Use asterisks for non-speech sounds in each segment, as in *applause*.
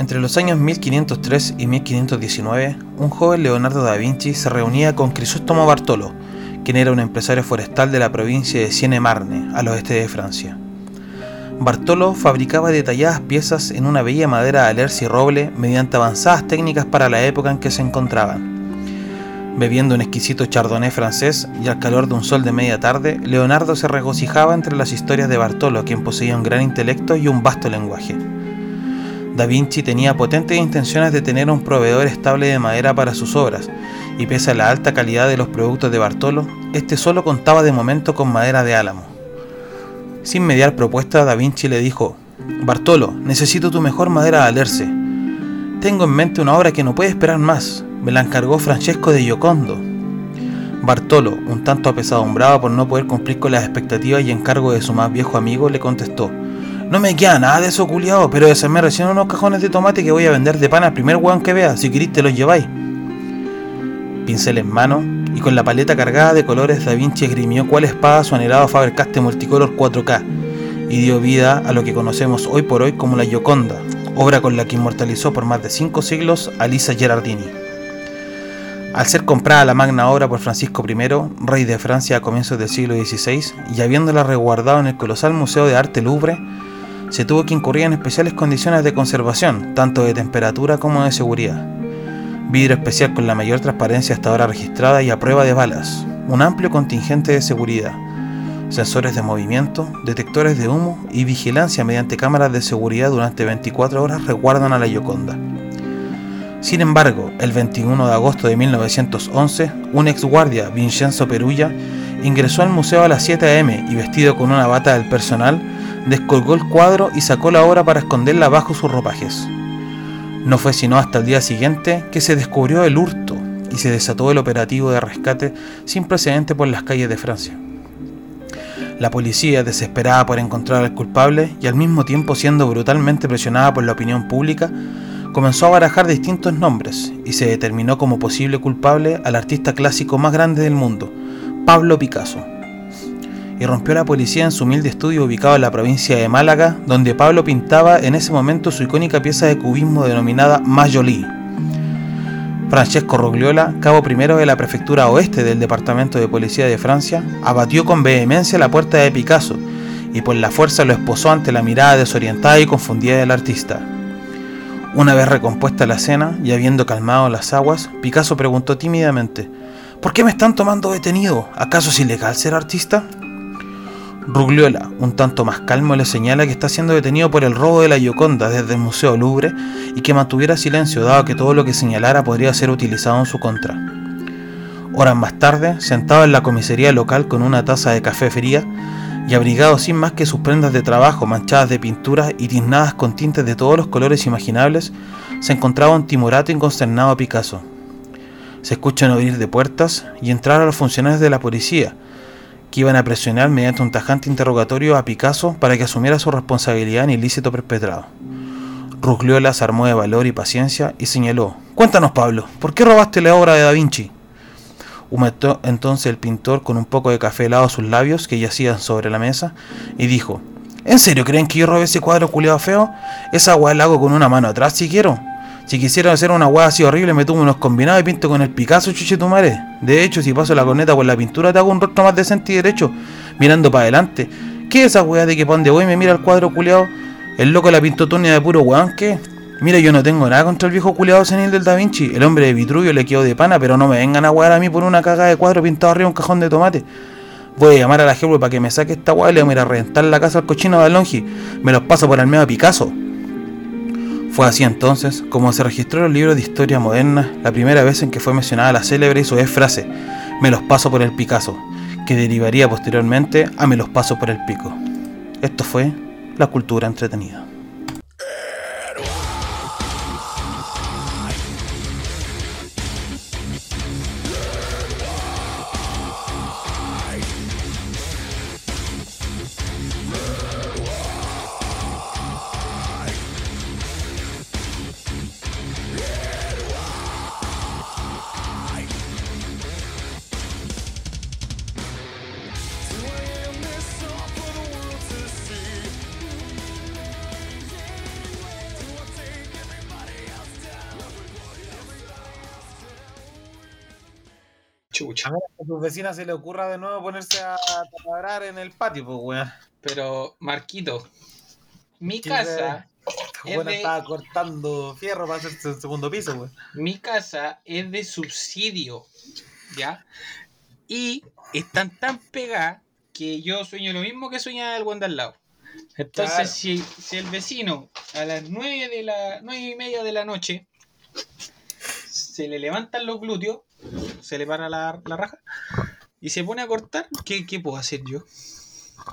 Entre los años 1503 y 1519, un joven Leonardo da Vinci se reunía con Crisóstomo Bartolo, quien era un empresario forestal de la provincia de Sienne-Marne, al oeste de Francia. Bartolo fabricaba detalladas piezas en una bella madera de alerce y roble mediante avanzadas técnicas para la época en que se encontraban. Bebiendo un exquisito chardonnay francés y al calor de un sol de media tarde, Leonardo se regocijaba entre las historias de Bartolo, quien poseía un gran intelecto y un vasto lenguaje. Da Vinci tenía potentes intenciones de tener un proveedor estable de madera para sus obras, y pese a la alta calidad de los productos de Bartolo, este solo contaba de momento con madera de álamo. Sin mediar propuesta, Da Vinci le dijo, Bartolo, necesito tu mejor madera de alerce. Tengo en mente una obra que no puede esperar más. Me la encargó Francesco de Giocondo. Bartolo, un tanto apesadumbrado por no poder cumplir con las expectativas y encargo de su más viejo amigo, le contestó, no me queda nada de eso culiado, pero desarmé recién unos cajones de tomate que voy a vender de pan al primer weón que vea, si queréis te los lleváis. Pincel en mano, y con la paleta cargada de colores Da Vinci esgrimió cuál espada su anhelado Faber-Castell Multicolor 4K y dio vida a lo que conocemos hoy por hoy como la Gioconda, obra con la que inmortalizó por más de cinco siglos a Lisa Gerardini. Al ser comprada la magna obra por Francisco I, rey de Francia a comienzos del siglo XVI, y habiéndola resguardado en el colosal Museo de Arte Louvre, se tuvo que incurrir en especiales condiciones de conservación, tanto de temperatura como de seguridad. Vidrio especial con la mayor transparencia hasta ahora registrada y a prueba de balas, un amplio contingente de seguridad, sensores de movimiento, detectores de humo y vigilancia mediante cámaras de seguridad durante 24 horas resguardan a la Gioconda. Sin embargo, el 21 de agosto de 1911, un ex guardia, Vincenzo Perulla, ingresó al museo a las 7 am y vestido con una bata del personal, descolgó el cuadro y sacó la obra para esconderla bajo sus ropajes. No fue sino hasta el día siguiente que se descubrió el hurto y se desató el operativo de rescate sin precedente por las calles de Francia. La policía, desesperada por encontrar al culpable y al mismo tiempo siendo brutalmente presionada por la opinión pública, comenzó a barajar distintos nombres y se determinó como posible culpable al artista clásico más grande del mundo, Pablo Picasso. Irrumpió la policía en su humilde estudio ubicado en la provincia de Málaga, donde Pablo pintaba en ese momento su icónica pieza de cubismo denominada Majolí. Francesco Rogliola, cabo primero de la prefectura oeste del Departamento de Policía de Francia, abatió con vehemencia la puerta de Picasso y por la fuerza lo esposó ante la mirada desorientada y confundida del artista. Una vez recompuesta la escena y habiendo calmado las aguas, Picasso preguntó tímidamente, ¿Por qué me están tomando detenido? ¿Acaso es ilegal ser artista? Rugliola, un tanto más calmo, le señala que está siendo detenido por el robo de la Gioconda desde el Museo Louvre y que mantuviera silencio, dado que todo lo que señalara podría ser utilizado en su contra. Horas más tarde, sentado en la comisaría local con una taza de café fría y abrigado sin más que sus prendas de trabajo manchadas de pintura y tiznadas con tintes de todos los colores imaginables, se encontraba un timorato inconsternado a Picasso. Se escuchan oír de puertas y entrar a los funcionarios de la policía, que iban a presionar mediante un tajante interrogatorio a Picasso para que asumiera su responsabilidad en ilícito perpetrado. Rugliola se armó de valor y paciencia y señaló, Cuéntanos Pablo, ¿por qué robaste la obra de Da Vinci? Humectó entonces el pintor con un poco de café helado a sus labios que yacían sobre la mesa y dijo, ¿En serio creen que yo robé ese cuadro culiado feo? Esa weá la hago con una mano atrás si quiero. Si quisiera hacer una weá así horrible, me tomo unos combinados y pinto con el Picasso, chuche tu madre. De hecho, si paso la corneta por la pintura, te hago un rostro más decente y derecho, mirando para adelante. ¿Qué es esa weá de que pa' donde voy me mira el cuadro culiado? El loco la pintó Tonia de puro weón, ¿qué? Mira, yo no tengo nada contra el viejo culiado senil del Da Vinci. El hombre de Vitruvio le quedó de pana, pero no me vengan a wear a mí por una cagada de cuadro pintado arriba un cajón de tomate. Voy a llamar a la jefe para que me saque esta weá y le voy a ir a reventar la casa al cochino de Alongi. Me los paso por el medio Picasso. Fue así entonces como se registró en los libros de historia moderna la primera vez en que fue mencionada la célebre y su frase, me los paso por el Picasso, que derivaría posteriormente a me los paso por el pico. Esto fue la cultura entretenida. Chucha. A ver, a tu vecina se le ocurra de nuevo ponerse a taladrar en el patio, pues, weón. Pero, Marquito, mi ¿Qué casa, Es de- estaba cortando fierro para hacerse el segundo piso, weón. mi casa es de subsidio, ¿ya? Y están tan pegadas que yo sueño lo mismo que sueña el buen de al lado. Entonces, Claro. si, si el vecino a las nueve de la nueve y media de la noche se le levantan los glúteos, se le para la, la raja y se pone a cortar, ¿qué, qué puedo hacer yo?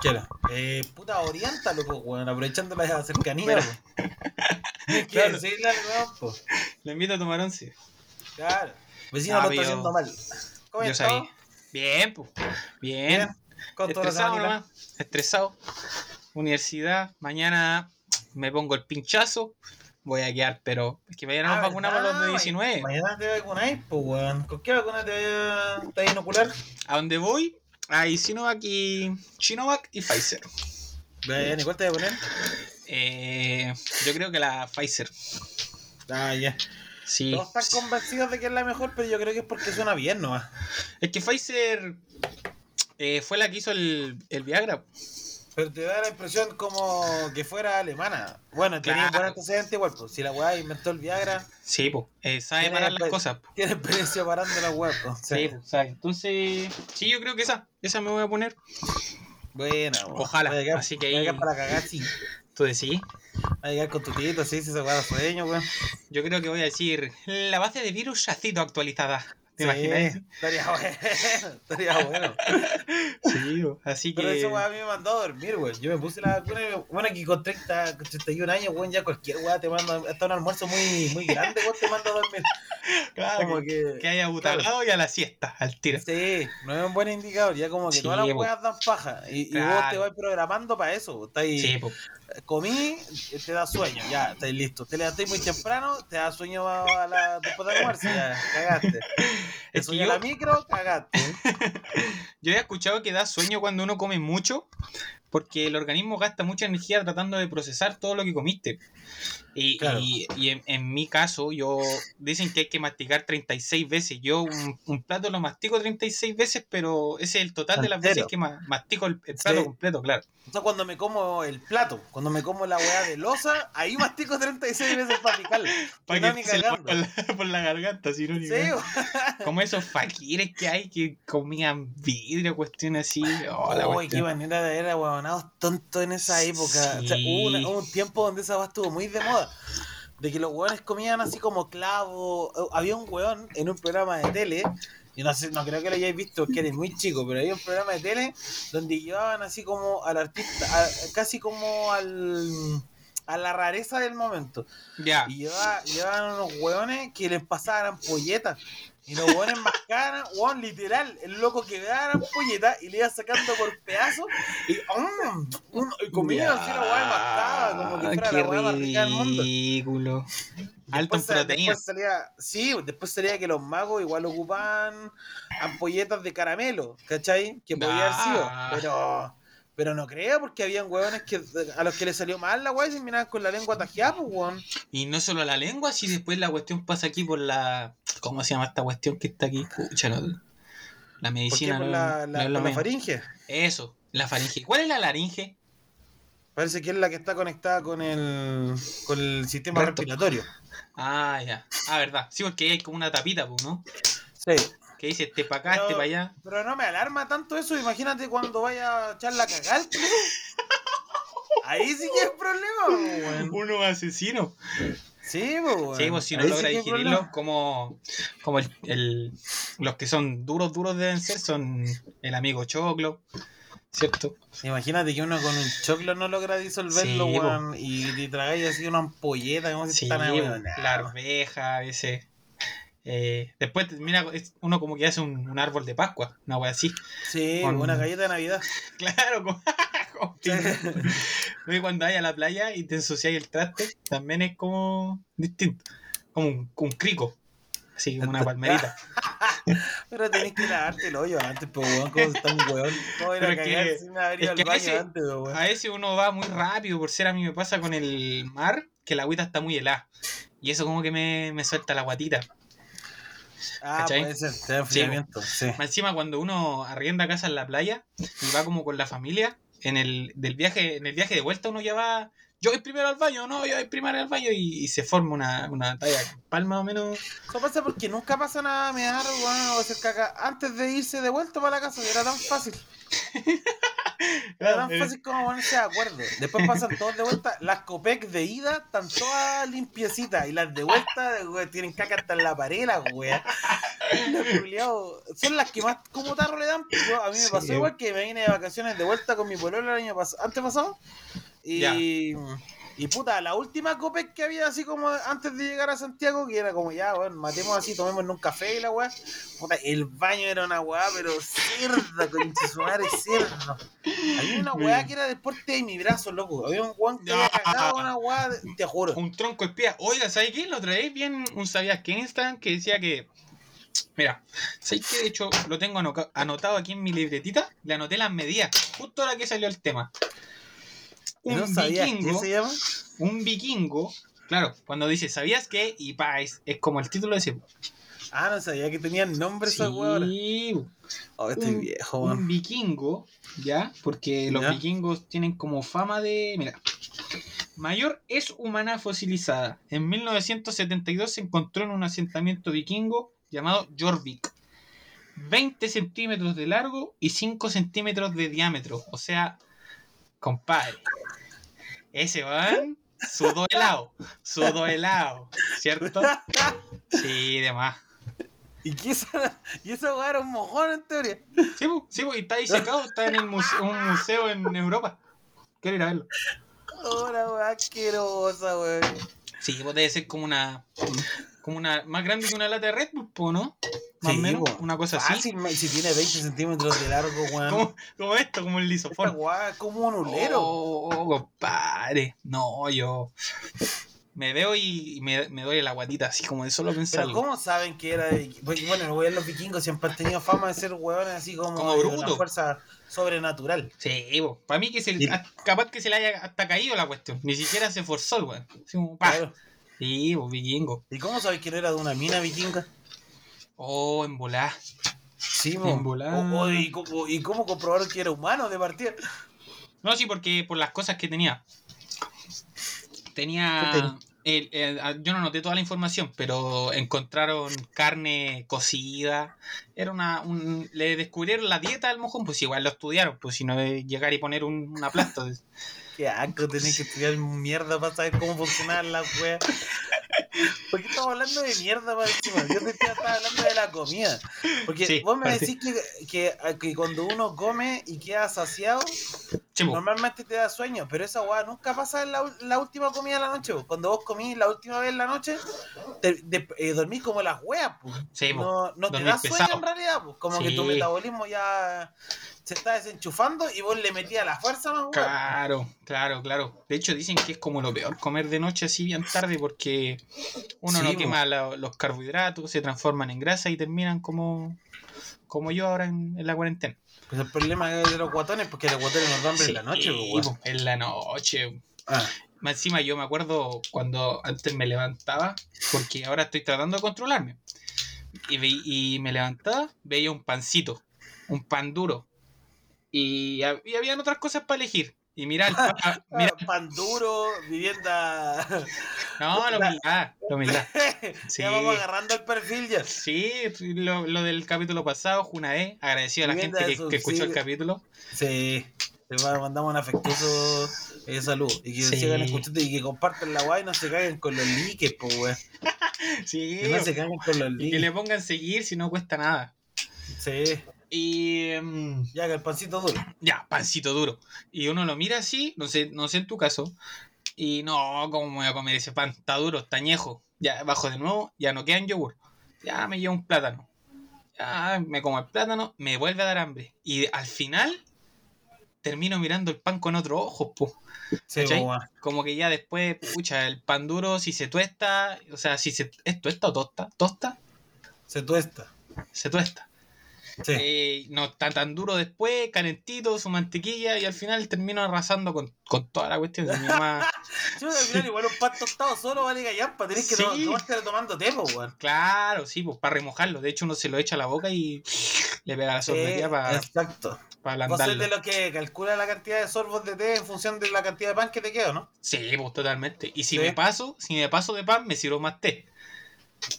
Quiero. Eh, puta, oriéntalo, pues, weón, aprovechando la cercanía, *laughs* Claro. decirle al weón, pues. Le invito a tomar once. Claro. Vecino Ah, lo está haciendo mal. ¿Cómo Yo sabía. Bien, pues. Bien. Bien. Con Estresado nomás. Estresado. Universidad. Mañana me pongo el pinchazo. Voy a quedar, pero es que mañana nos Ah, vacunamos ¿verdad? los de 19. Mañana te vacunáis, pues, weón. ¿Con qué vacuna te te vas a inocular? A donde voy, hay Sinovac y Chinovac y Pfizer. Bien, ¿y cuál te vas a poner? Eh, yo creo que la Pfizer. Ah, ya. Sí. Todos están convencidos de que es la mejor, pero yo creo que es porque suena bien nomás. Es que Pfizer eh, fue la que hizo el, el Viagra. Pero te da la impresión como que fuera alemana. Bueno, tenía Claro. buen antecedente igual, pues. Si la weá inventó el Viagra, Sí, pues. Eh, sabe parar las cosas. po. tiene experiencia parando la weá, pues. Sí, pues, sabe. Entonces, sí, yo creo que esa. Esa me voy a poner. Buena, weón. Ojalá, a así que ahí- para cagar, sí. Tú decís. A llegar con tu tito, sí, si se weá da sueño, weón. Yo creo que voy a decir la base de virus ha sido actualizada. ¿Te Sí, imaginas? Estaría bueno. *laughs* Estaría bueno. Sí, así que. Pero eso weá a mí me mandó a dormir, weón. Yo me puse la vacuna y bueno, aquí con 30, con 31 años, weón, ya cualquier weá te manda, hasta un almuerzo muy, muy grande, weón, te manda a dormir. Claro, Como que, que. haya butacado y a la siesta, al tiro. Sí, no es un buen indicador, ya como que Sí, todas las po. weas dan paja. Y, y vos Claro. te vas programando para eso. Estás ahí, Sí, pues. Comí, te da sueño, ya, estáis listo. Te levantáis muy temprano, te da sueño a, la, después del almuerzo, ya, cagaste. *laughs* Te Es que yo- la micro, cagaste. *laughs* Yo he escuchado que da sueño cuando uno come mucho, porque el organismo gasta mucha energía tratando de procesar todo lo que comiste. Y, Claro. y- y en, en mi caso, yo dicen que hay que masticar 36 veces. Yo un, un plato lo mastico 36 veces, pero ese es el total de las veces que ma- mastico el, el plato Sí. completo, claro. O sea, cuando me como el plato, cuando me como la weá de losa, ahí mastico 36 veces para picarla. *laughs* Para que se por la, *laughs* por la garganta, si no, Sí. Como esos faquires que hay que comían vidrio, cuestiones así. Oh, la Uy, cuestión. qué manera de ver ahueonados tontos en esa época. O sea, Sí. hubo, una- hubo un tiempo donde esa weá estuvo muy de moda. De que los hueones comían así como clavo. Había un hueón en un programa de tele. Yo no sé, no creo que lo hayáis visto porque eres muy chico, pero había un programa de tele donde llevaban así como al artista, a- casi como al a la rareza del momento. Ya. Y llevaba- llevaban unos hueones que les pasaban ampolletas. Y los hueones mascaban, hueón, literal, el loco que daba ampolletas y le iba sacando por pedazos y, mm, y comía así la hueá y mascaba, como que fuera la hueá más rica del mundo. ridículo. Alto en proteína. Después salía, sí, después salía que los magos igual ocupaban ampolletas de caramelo, ¿cachai? Que podía haber sido, pero, pero no creo, porque habían hueones que a los que les salió mal la hueá y se miraban con la lengua tajeada, pues, hueón. Y no solo la lengua, si después la cuestión pasa aquí por la. ¿Cómo se llama esta cuestión que está aquí? Pucha, no- La ¿Por qué? medicina. Por no- la, no la, es lo por la faringe. Eso, la faringe. ¿Cuál es la laringe? Parece que es la que está conectada con el, con el sistema Recto. respiratorio. Ah, ya. Ah, verdad. Sí, porque hay como una tapita, pues, ¿no? Sí. Que dice este para acá, Pero- este para allá. Pero no me alarma tanto eso. Imagínate cuando vaya a echar la cagar. Ahí sí que es problema, weón. Uno asesino. Sí, weón. Sí, pues si no Ahí sí logra que es digerirlo, problema. como, como el, el- los que son duros, duros deben ser, son el amigo Choclo, ¿cierto? Imagínate que uno con un choclo no logra disolverlo, Sí, weón. Y te tragáis así una ampolleta, como si Sí, están la arveja a veces. Eh, después, mira, uno como que hace un, un árbol de Pascua, una wea así. Sí, Con- una galleta de Navidad. *laughs* Claro, Luego *laughs* cuando vayas a la playa y te ensuciáis el traste, también es como distinto. Como un, un crico. Así como una *laughs* palmerita. Pero tenés que lavarte el hoyo antes, pues, weón. ¿Cómo está un weón? ¿Cómo ir a Pero que- cagar sin haber ido es que al a baño veces- antes, po, weón? A veces uno va muy rápido, por ser a mí me pasa con el mar, que la agüita está muy helada. Y eso como que me, me suelta la guatita. Ah, ¿Cachai? puede ser, te da enfriamiento. Sí. Más encima cuando uno arrienda casa en la playa y va como con la familia, en el del viaje, en el viaje de vuelta uno ya va, yo voy primero al baño, no, yo voy primero al baño y, y se forma una, una talla más o menos. Eso pasa porque nunca pasa nada, me da weón, o hacer caca antes de irse de vuelta para la casa, era tan fácil. *laughs* *laughs* Tan fácil como ponerse de acuerdo. Después pasan todos de vuelta. Las Copec de ida están todas limpiecitas. Y las de vuelta weón, tienen caca hasta en la pared, las weas. Son las que más como tarro le dan. Yo- a mí me Sí. pasó igual que me vine de vacaciones de vuelta con mi pololo el año pasado, antes pasado. Y, Ya. Y puta, la última Copec que había así como antes de llegar a Santiago, que era como ya, weón, matemos así, tomemos un café y la weá. Puta, el baño era una weá, pero cerda, *laughs* con su madre, cerda. Había una weá que era del porte de mi brazo, loco. Había un weón que había cagado una weá, te juro. Un tronco espía. Oiga, ¿sabes qué? La otra vez vi en un sabías que en Instagram que decía que. Mira, ¿sabes qué? De hecho, lo tengo anotado aquí en mi libretita. Le anoté las medidas, justo ahora que salió el tema. ¿Y Un ¿No sabías qué vikingo, se llama? un vikingo, claro, cuando dice, ¿sabías qué? Y pa, es, es como el título de ese. Ah, no sabía que tenían nombre. Sí, Oh, estoy un- viejo, un weón. vikingo, ¿ya? Porque los Ya. vikingos tienen como fama de. Mira. Mayor es humana fosilizada. En 1972 se encontró en un asentamiento vikingo llamado Jorvik. 20 centímetros de largo y 5 centímetros de diámetro. O sea, compadre. Ese van sudó helado. Sudó helado. ¿Cierto? Sí, demás. ¿Y qué esa, y esa weá era un mojón en teoría? Sí, po, sí, y está ahí secado, está en el museo, un museo en Europa. Quiero ir a verlo. Ahora weá asquerosa, weón. Sí, pues debe ser como una. Como una. Más grande que una lata de Red Bull, po, ¿no? Más o Sí, menos. po. Una cosa así. Fácil, ma- si tiene 20 centímetros de largo, *laughs* weón. Como, como esto, como el weá es como un ulero. Oh, oh, compadre. No, yo. Me veo y me, me duele la guatita, así como de solo Pero pensarlo. ¿cómo saben que era de Porque, bueno, los los vikingos siempre han tenido fama de ser hueones así como, Como bruto. una fuerza sobrenatural. Sí, para mí que se, capaz que se le haya hasta caído la cuestión. Ni siquiera se esforzó el weón. Así como, pa. Claro. Sí, pues vikingo. ¿Y cómo sabes que no era de una mina vikinga? Oh, en volá. Sí, En volada. O, o- y, cómo- ¿Y cómo comprobaron que era humano de partida? No, sí, porque por las cosas que tenía. ¿Qué Tenía. el- el- yo no noté toda la información, pero encontraron carne cocida. Era una. Un, le descubrieron la dieta al mojón, pues igual lo estudiaron, pues si no de llegar y poner un, una plasta. Qué asco, tenés que estudiar mierda para saber cómo funcionaban las weas. ¿Por qué estamos hablando de mierda para encima? Yo te estaba hablando de la comida. Porque Sí, vos me decís que, que, que cuando uno come y queda saciado, normalmente te da sueño, pero esa weá nunca pasa en la, la última comida de la noche. Cuando vos comís la última vez en la noche, te, de- eh, dormís como las weas. Sí, po. No, no te da sueño en realidad, po. como que tu metabolismo ya se está desenchufando y vos le metías la fuerza más weá. Claro, claro, claro. De hecho, dicen que es como lo peor comer de noche así bien tarde porque uno Sí, no quema la- los carbohidratos, se transforman en grasa y terminan como, como yo ahora en, en la cuarentena. Pues el problema de los guatones, porque los guatones nos dan hambre en la noche, en la noche. Ah, Más encima yo me acuerdo cuando antes me levantaba, porque ahora estoy tratando de controlarme. Y, ve- y me levantaba, veía un pancito, un pan duro. Y, y habían otras cosas para elegir. Y mira, *laughs* el ah, mira, ah, *laughs* pan duro, vivienda. *laughs* no, la humildad, la humildad. Sí. Ya vamos agarrando el perfil ya. Sí, lo, lo del capítulo pasado, Junae, agradecido a la Vivienda gente que, que escuchó el capítulo. Sí. Va- mandamos un afectuoso eh, salud. Y que Sí. sigan escuchando y que compartan la guay y no se caguen con los likes, po, weón. Sí, Que no se caguen con los y que likes. le pongan seguir si no cuesta nada. Sí. Y mm, Ya que el pancito duro. ya, pancito duro. Y uno lo mira así, no sé, no sé en tu caso, y no, ¿cómo me voy a comer ese pan? Está duro, está añejo. Ya bajo de nuevo, ya no queda en yogur. Ya me llevo un plátano. Ya me como el plátano, me vuelve a dar hambre. Y al final termino mirando el pan con otro ojo, po. Como que ya después, pucha, el pan duro, si se tuesta, o sea, si se, ¿es tuesta o tosta? ¿Tosta? Se tuesta. Se tuesta. Sí. Eh, no está tan duro después, calentito, su mantequilla y al final termino arrasando con, con toda la cuestión. Mi mamá, *laughs* Yo, al final, igual un pan tostado solo vale gallampa. Tenés que Sí. estar tomando té, po, weón. claro, sí, pues para remojarlo. De hecho, uno se lo echa a la boca y le pega la sorbería Eh, para Exacto. Vos sois de los que calcula la cantidad de sorbos de té en función de la cantidad de pan que te queda, ¿no? Sí, pues totalmente. Y si Sí. me paso, si me paso de pan, me sirvo más té.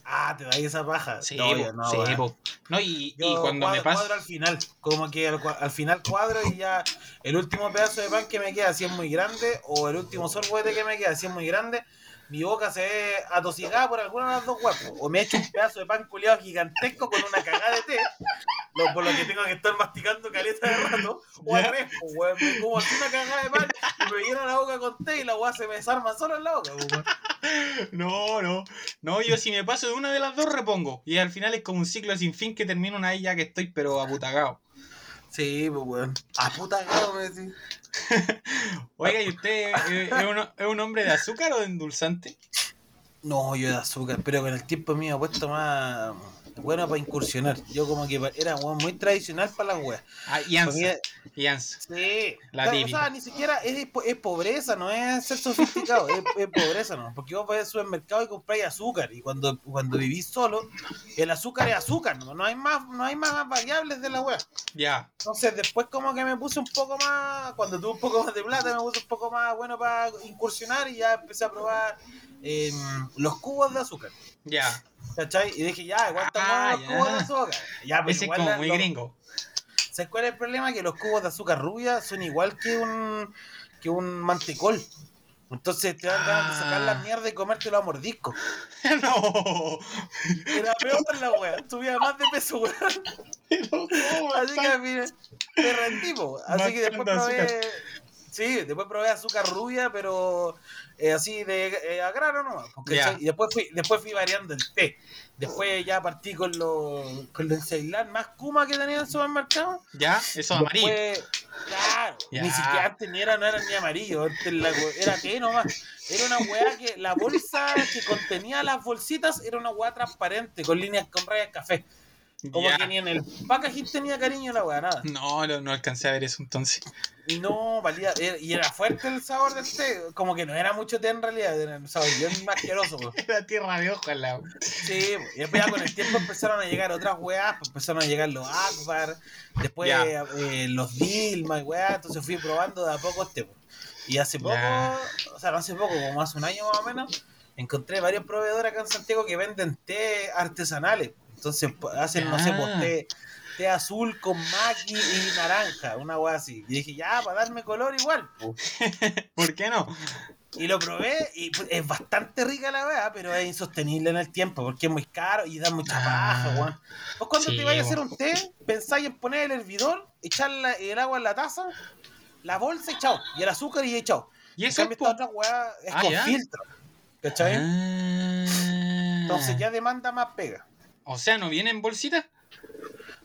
Ah, te da esa paja. Sí, No, no, sí, po. No, y, cuando cuadro, me paso. cuadro al final, como que al, al final cuadro y ya el último pedazo de pan que me queda, si es muy grande, o el último sorbo que me queda, si es muy grande, mi boca se ve atosigada por alguna de las dos huevos. O me echo un pedazo de pan culiado gigantesco con una cagada de té, lo- por lo que tengo que estar masticando caleta de rato, o al revés, weón, me como así una cagada de pan y me lleno la boca con té y la hueá se me desarma solo en la boca, weón. No, no. No, yo si me paso de una de las dos repongo. Y al final es como un ciclo sin fin que termino una vez ya que estoy pero aputagado. Sí, pues weón. A puta me decís. *laughs* Oiga, ¿y usted eh, es, un, es un hombre de azúcar o de endulzante? No, yo de azúcar, pero con el tiempo mío he puesto más bueno para incursionar. Yo como que era muy tradicional para las weas. Ah, y ansa. Comía- Y ansa. Sí, La Claro. O sea, ni siquiera es, es pobreza, no es ser sofisticado, es, es pobreza, ¿no? Porque vos vas al supermercado y compráis azúcar, y cuando, cuando vivís solo, el azúcar es azúcar, ¿no? No hay más, no hay más variables de la wea. Ya. Entonces después como que me puse un poco más, cuando tuve un poco más de plata, me puse un poco más bueno para incursionar y ya empecé a probar em, los cubos de azúcar. Ya. ¿Cachai? Y dije, ya, igual estamos Ah, los cubos de ya. azúcar. Ya, pero Ese es igual como la- muy los- gringo. ¿Sabes cuál es el problema? Que los cubos de azúcar rubia son igual que un que un mantecol. Entonces te dan ganas de sacar la Ah. mierda y comértelo a mordisco. *laughs* no. Era *laughs* peor la wea. Subía más de peso, weón. Así que mire, te rendí, po. Así que después probé. Sí, después probé azúcar rubia, pero eh, así de eh, a grano nomás. porque Ya. ¿cachai? Y después fui, después fui variando el té. Después ya partí con los con los Ceilán más Kuma que tenía en el supermercado. Ya, eso amarillo. Claro, ni siquiera antes ni era, no era ni amarillo, antes la era té nomás. Era una weá que la bolsa que contenía las bolsitas era una weá transparente, con líneas con rayas café. Como Ya. que ni en el packaging tenía cariño la weá, nada. No, no, no alcancé a ver eso entonces. No valía, era- y era fuerte el sabor del té, como que no era mucho té en realidad, era un sabor bien más *laughs* asqueroso. Era tierra de hoja la. Sí, y después ya con el tiempo empezaron a llegar otras weas, pues empezaron a llegar los Akbar, después eh, los Dilma y weas, entonces fui probando de a poco este. Y hace poco, o sea, no hace poco, como hace un año más o menos, encontré varios proveedores acá en Santiago que venden té artesanales. Entonces hacen, no sé, pues, Ah. té, té azul con maqui y naranja, una wea así. Y dije, ya, para darme color igual. po. *laughs* ¿Por qué no? Y lo probé y pues, es bastante rica la weá, pero es insostenible en el tiempo porque es muy caro y da mucha Ah. paja, weón. Vos cuando Sí, te vayas a hacer un té, pensáis en poner el hervidor, echar la- el agua en la taza, la bolsa y chao. Y el azúcar y chao. Y cambio, es esta otra weá es Ah, con ¿ya? filtro. ¿Cachai? Ah. Entonces ya demanda más pega. O sea, ¿no viene en bolsita?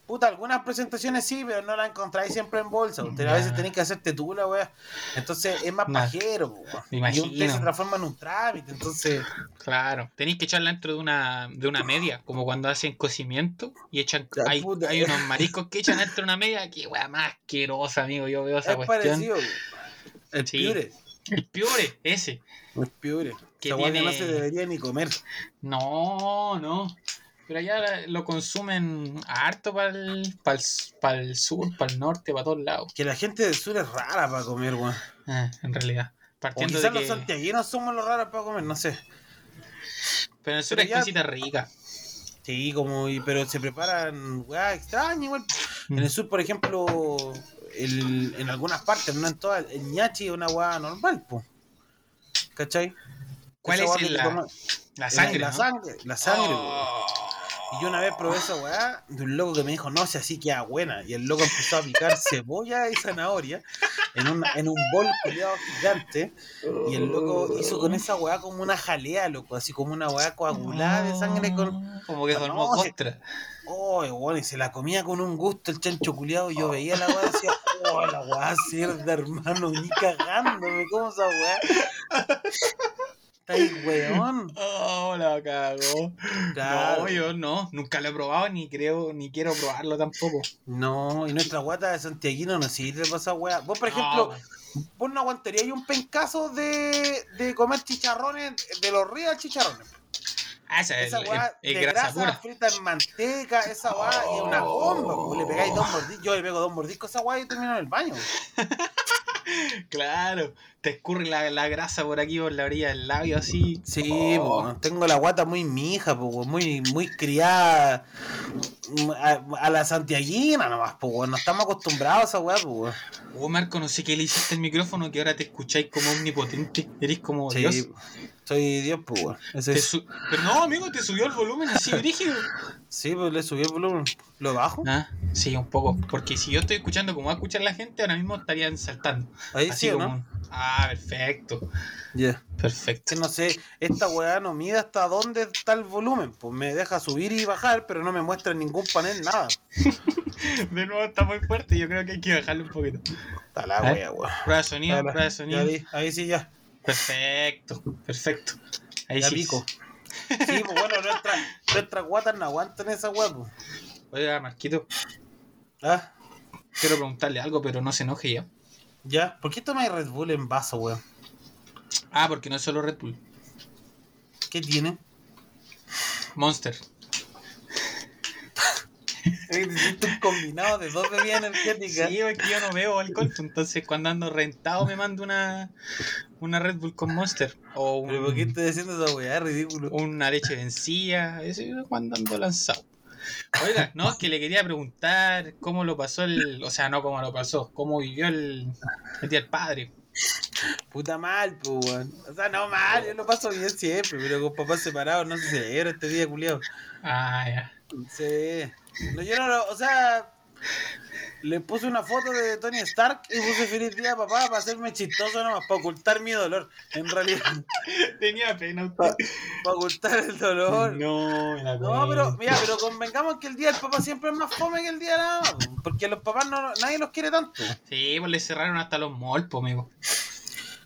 Puta, algunas presentaciones sí, pero no las encontráis siempre en bolsa. Usted a veces tenéis que hacerte tú la weá. Entonces es más Nah. pajero, weón. Me Y un té imagino. se transforma en un trámite. Entonces, Claro. Tenéis que echarla dentro de una, de una media, como cuando hacen cocimiento y echan. La Hay, puta. hay unos mariscos que echan dentro de una media. Que weá más asquerosa, amigo. Yo veo esa es cuestión. parecido. El Sí. piure. El piore, ese. El piure. Que weá que tiene- no se debería ni comer. No, no. Pero allá la- lo consumen harto para el, para el, sur, para el norte, para todos lados. Que la gente del sur es rara para comer, weón. Ah, en realidad. O Partiendo quizás de los que. santiaguinos somos los raros para comer, no sé. Pero en el sur ya- cositas ricas. Sí, como, y- pero se preparan, weá, extraño igual. Mm. En el sur, por ejemplo, el, en algunas partes, no en todas, el ñachi es una weá normal, po. ¿Cachai? ¿Cuál Esa es el- la, toma- la sangre? La, ¿no? sangre, la sangre. Oh. Y yo una vez probé esa weá de un loco que me dijo, no, si así queda buena. Y el loco empezó a picar cebolla y zanahoria en un, en un bol culiado gigante. Y el loco hizo con esa weá como una jalea, loco, así como una weá coagulada de sangre con. Como que No, formó sí. costra. Oh, bueno, y se la comía con un gusto el chancho culiado. Y yo veía la weá y decía, oh, la weá cerda, hermano, ni cagándome, ¿cómo esa weá? Está ahí, weón. *laughs* Oh, la. Claro. No, yo no, nunca lo he probado ni creo, ni quiero probarlo tampoco. No, y nuestra guata de Santiaguino no sirve para esa weá. Vos, por No, ejemplo, vos no aguantaríais un pencazo de, de comer chicharrones, de los ríos chicharrones. ah, esa es, Esa es de grasa grasa, pura. frita en manteca, esa weá es una bomba. pues, Le pegáis dos mordiscos, yo le pego dos mordiscos a esa weá y termino en el baño. *laughs* Claro, te escurre la, la grasa por aquí, por la orilla del labio, así. Sí, Oh. po, tengo la guata muy mija, po, muy, muy criada mm, a, a la santiaguina nomás, pues, no estamos acostumbrados a esa weá, pues. Oh, Marco, no sé qué le hiciste al micrófono que ahora te escucháis como omnipotente. Eres como Sí, Dios. soy Dios, pues, Te es- su- Pero no, amigo, te subió el volumen así, *laughs* rígido. Sí, pues le subí el volumen. ¿Lo bajo? Ah, sí, un poco. Porque si yo estoy escuchando como va a escuchar la gente, ahora mismo estarían saltando. Ahí Así sí, ¿o como. no? Ah, perfecto. Ya. Perfecto. Que no sé, esta weá no mide hasta dónde está el volumen. Pues me deja subir y bajar, pero no me muestra en ningún panel nada. *laughs* De nuevo está muy fuerte, yo creo que hay que bajarle un poquito. Está la ¿Eh? weá, weá. Prueba de sonido, Dale, prueba de sonido. ahí sí ya. Perfecto, perfecto. Ahí Ya sí. pico. *laughs* Sí, pues bueno, nuestras nuestras guatas no aguantan esa weá, pues. Oiga, Marquito, ¿Ah? quiero preguntarle algo, pero no se enoje ya. ¿Ya? ¿Por qué tomáis Red Bull en vaso, weón? Ah, porque no es solo Red Bull. ¿Qué tiene? Monster. Necesito un combinado de dos bebidas energéticas. Sí, es que yo no bebo alcohol, pues, entonces cuando ando rentado me mando una, una Red Bull con Monster. O un- ¿Pero por qué estás diciendo esa weá? Ridículo. una leche vencida, eso es cuando ando lanzado. Oiga, *laughs* no, es que le quería preguntar cómo lo pasó el, o sea, no cómo lo pasó, cómo vivió el, el día del padre. Puta mal, pues, weón. O sea, no mal, yo lo paso bien siempre, pero con papás separados no se celebra este día, culiado. Ah, ya. Sí. No, yo no lo, o sea, le puse una foto de Tony Stark y puse feliz día papá para hacerme chistoso nomás, para ocultar mi dolor. En realidad, *laughs* Tenía pena para ocultar el dolor. No, la No, pero mira, pero convengamos que el día del papá siempre es más fome que el día de la mamá, po, porque los papás no, nadie los quiere tanto. Sí, pues le cerraron hasta los po, amigo.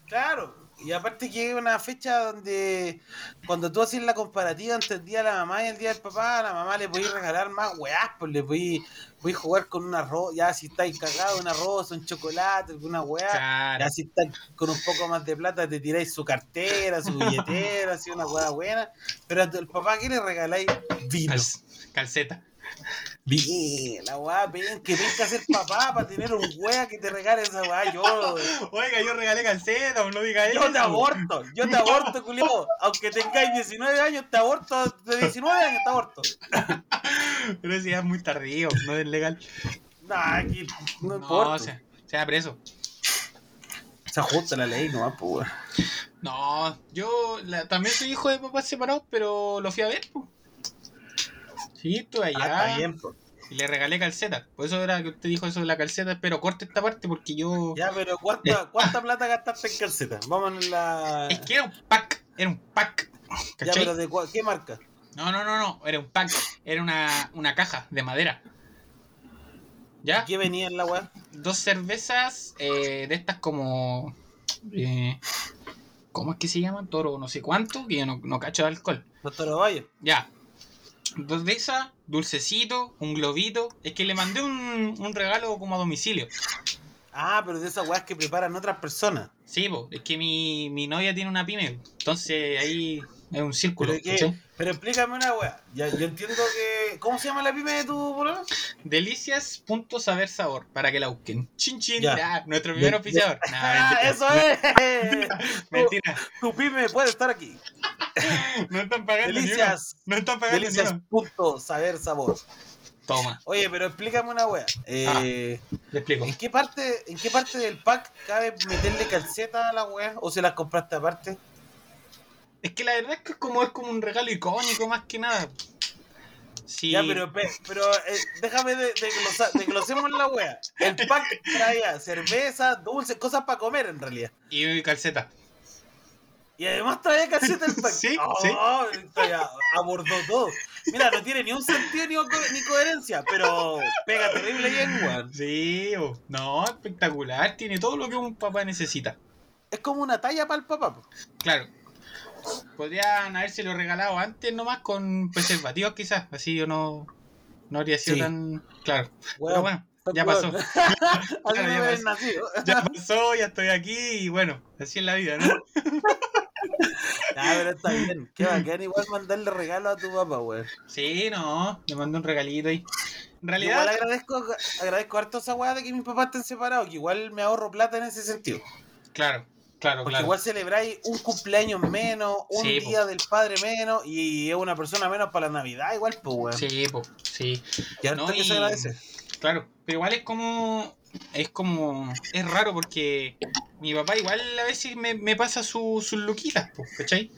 Claro, y aparte que es una fecha donde cuando tú haces la comparativa entre el día de la mamá y el día del papá, a la mamá le podéis regalar más weás, pues le podéis, podéis jugar con un arroz, ya si estáis cagados, un arroz, un chocolate, alguna weá. Claro. Ya si estáis con un poco más de plata, te tiráis su cartera, su billetera, así una weá buena. Pero al papá, ¿qué le regaláis? Vino. Cal- calceta. Bien, la weá, ven, que venga a ser papá para tener un weá que te regale esa weá. Yo, Oiga, yo regalé calceta, no diga eso. yo te aborto, yo te aborto, culiao. Aunque tengáis 19 años, te aborto. De 19 años te aborto. Pero si ya es muy tardío, no es legal. Nah, aquí no No, importa. sea, sea preso. Se ajusta la ley nomás, pues. No, yo la- también soy hijo de papás separados, pero lo fui a ver, po. Sí, estuve allá. Ah, está bien. Y le regalé calceta. Por eso era que usted dijo eso de la calceta, pero corte esta parte porque yo. Ya, pero ¿cuánta, *laughs* ¿cuánta plata gastaste en calceta? Vamos en la. Es que era un pack, era un pack. Ya, pero ¿de qué marca? No, no, no, no, era un pack. Era una, una caja de madera. ¿Ya? ¿Qué venía en la weá? Dos cervezas eh, de estas como. eh, ¿Cómo es que se llaman? Toro, no sé cuánto, que yo no, no cacho de alcohol. Doctor Ovalle. Ya. Dos de esas, dulcecito, un globito. Es que le mandé un, un regalo como a domicilio. Ah, pero de esas weas que preparan otras personas. Sí, po, es que mi, mi novia tiene una pyme. Entonces ahí es un círculo. Pero, explícame una wea. Ya, yo entiendo que. ¿Cómo se llama la pyme de tu polola? Delicias.saber sabor, para que la busquen. Chin chin, Ya. ya, nuestro primer De- oficiador. *laughs* Nah, ¡Ah, eso es! *laughs* Mentira. tu, tu pyme puede estar aquí. *laughs* No están pagando. Delicias. No están pagando Delicias. Punto saber sabor. Toma, Oye, pero explícame una wea. Eh, le explico. ¿en, qué parte, ¿En qué parte del pack cabe meterle calceta a la wea? ¿O se las compraste aparte? Es que la verdad es que es como, es como un regalo icónico más que nada. Sí. Ya, pero, pe- pero eh, déjame de, de, desglosemos la wea. El pack traía cerveza, dulces, cosas para comer en realidad. Y calceta. Y además traía calceta el pack. *laughs* Sí, oh, traía- abordó todo. Mira, no tiene ni un sentido ni, co- ni coherencia, pero pega terrible bien, weón. Sí, no, espectacular. Tiene todo lo que un papá necesita. Es como una talla para el papá. Claro. Podrían habérselo regalado antes nomás con preservativos quizás, así yo no, no habría sido Sí. tan claro. Pero bueno, ya pasó. *laughs* *laughs* Claro, ya pasó. nacido. Ya pasó, ya estoy aquí y bueno, así es la vida, ¿no? Ah, pero está bien. Qué bacán igual mandarle regalo a tu papá, weón. Sí, no, le mandé un regalito ahí. En realidad, Igual agradezco, agradezco harto esa weá de que mis papás estén separados, que igual me ahorro plata en ese sentido. claro, claro, Porque claro. igual celebráis un cumpleaños menos, un Sí, po. día del padre menos, y es una persona menos para la Navidad, igual, pues, weón. Sí, po, sí. Y harto No, y- se agradece. Claro, pero igual es como. Es como. Es raro porque mi papá igual a veces me, me pasa su- sus luquitas, po, ¿cachai?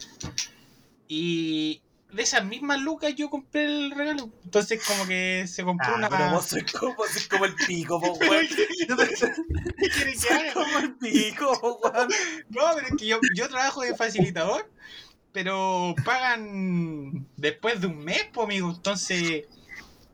Y de esas mismas lucas yo compré el regalo. Entonces, como que se compró Ah, una. pero vos sois como, sois como el pico, *laughs* weón. ¿Qué quieres que Soy haga? como el pico, weón. No, pero es que yo, yo trabajo de facilitador, pero pagan después de un mes, pues, amigo. Entonces,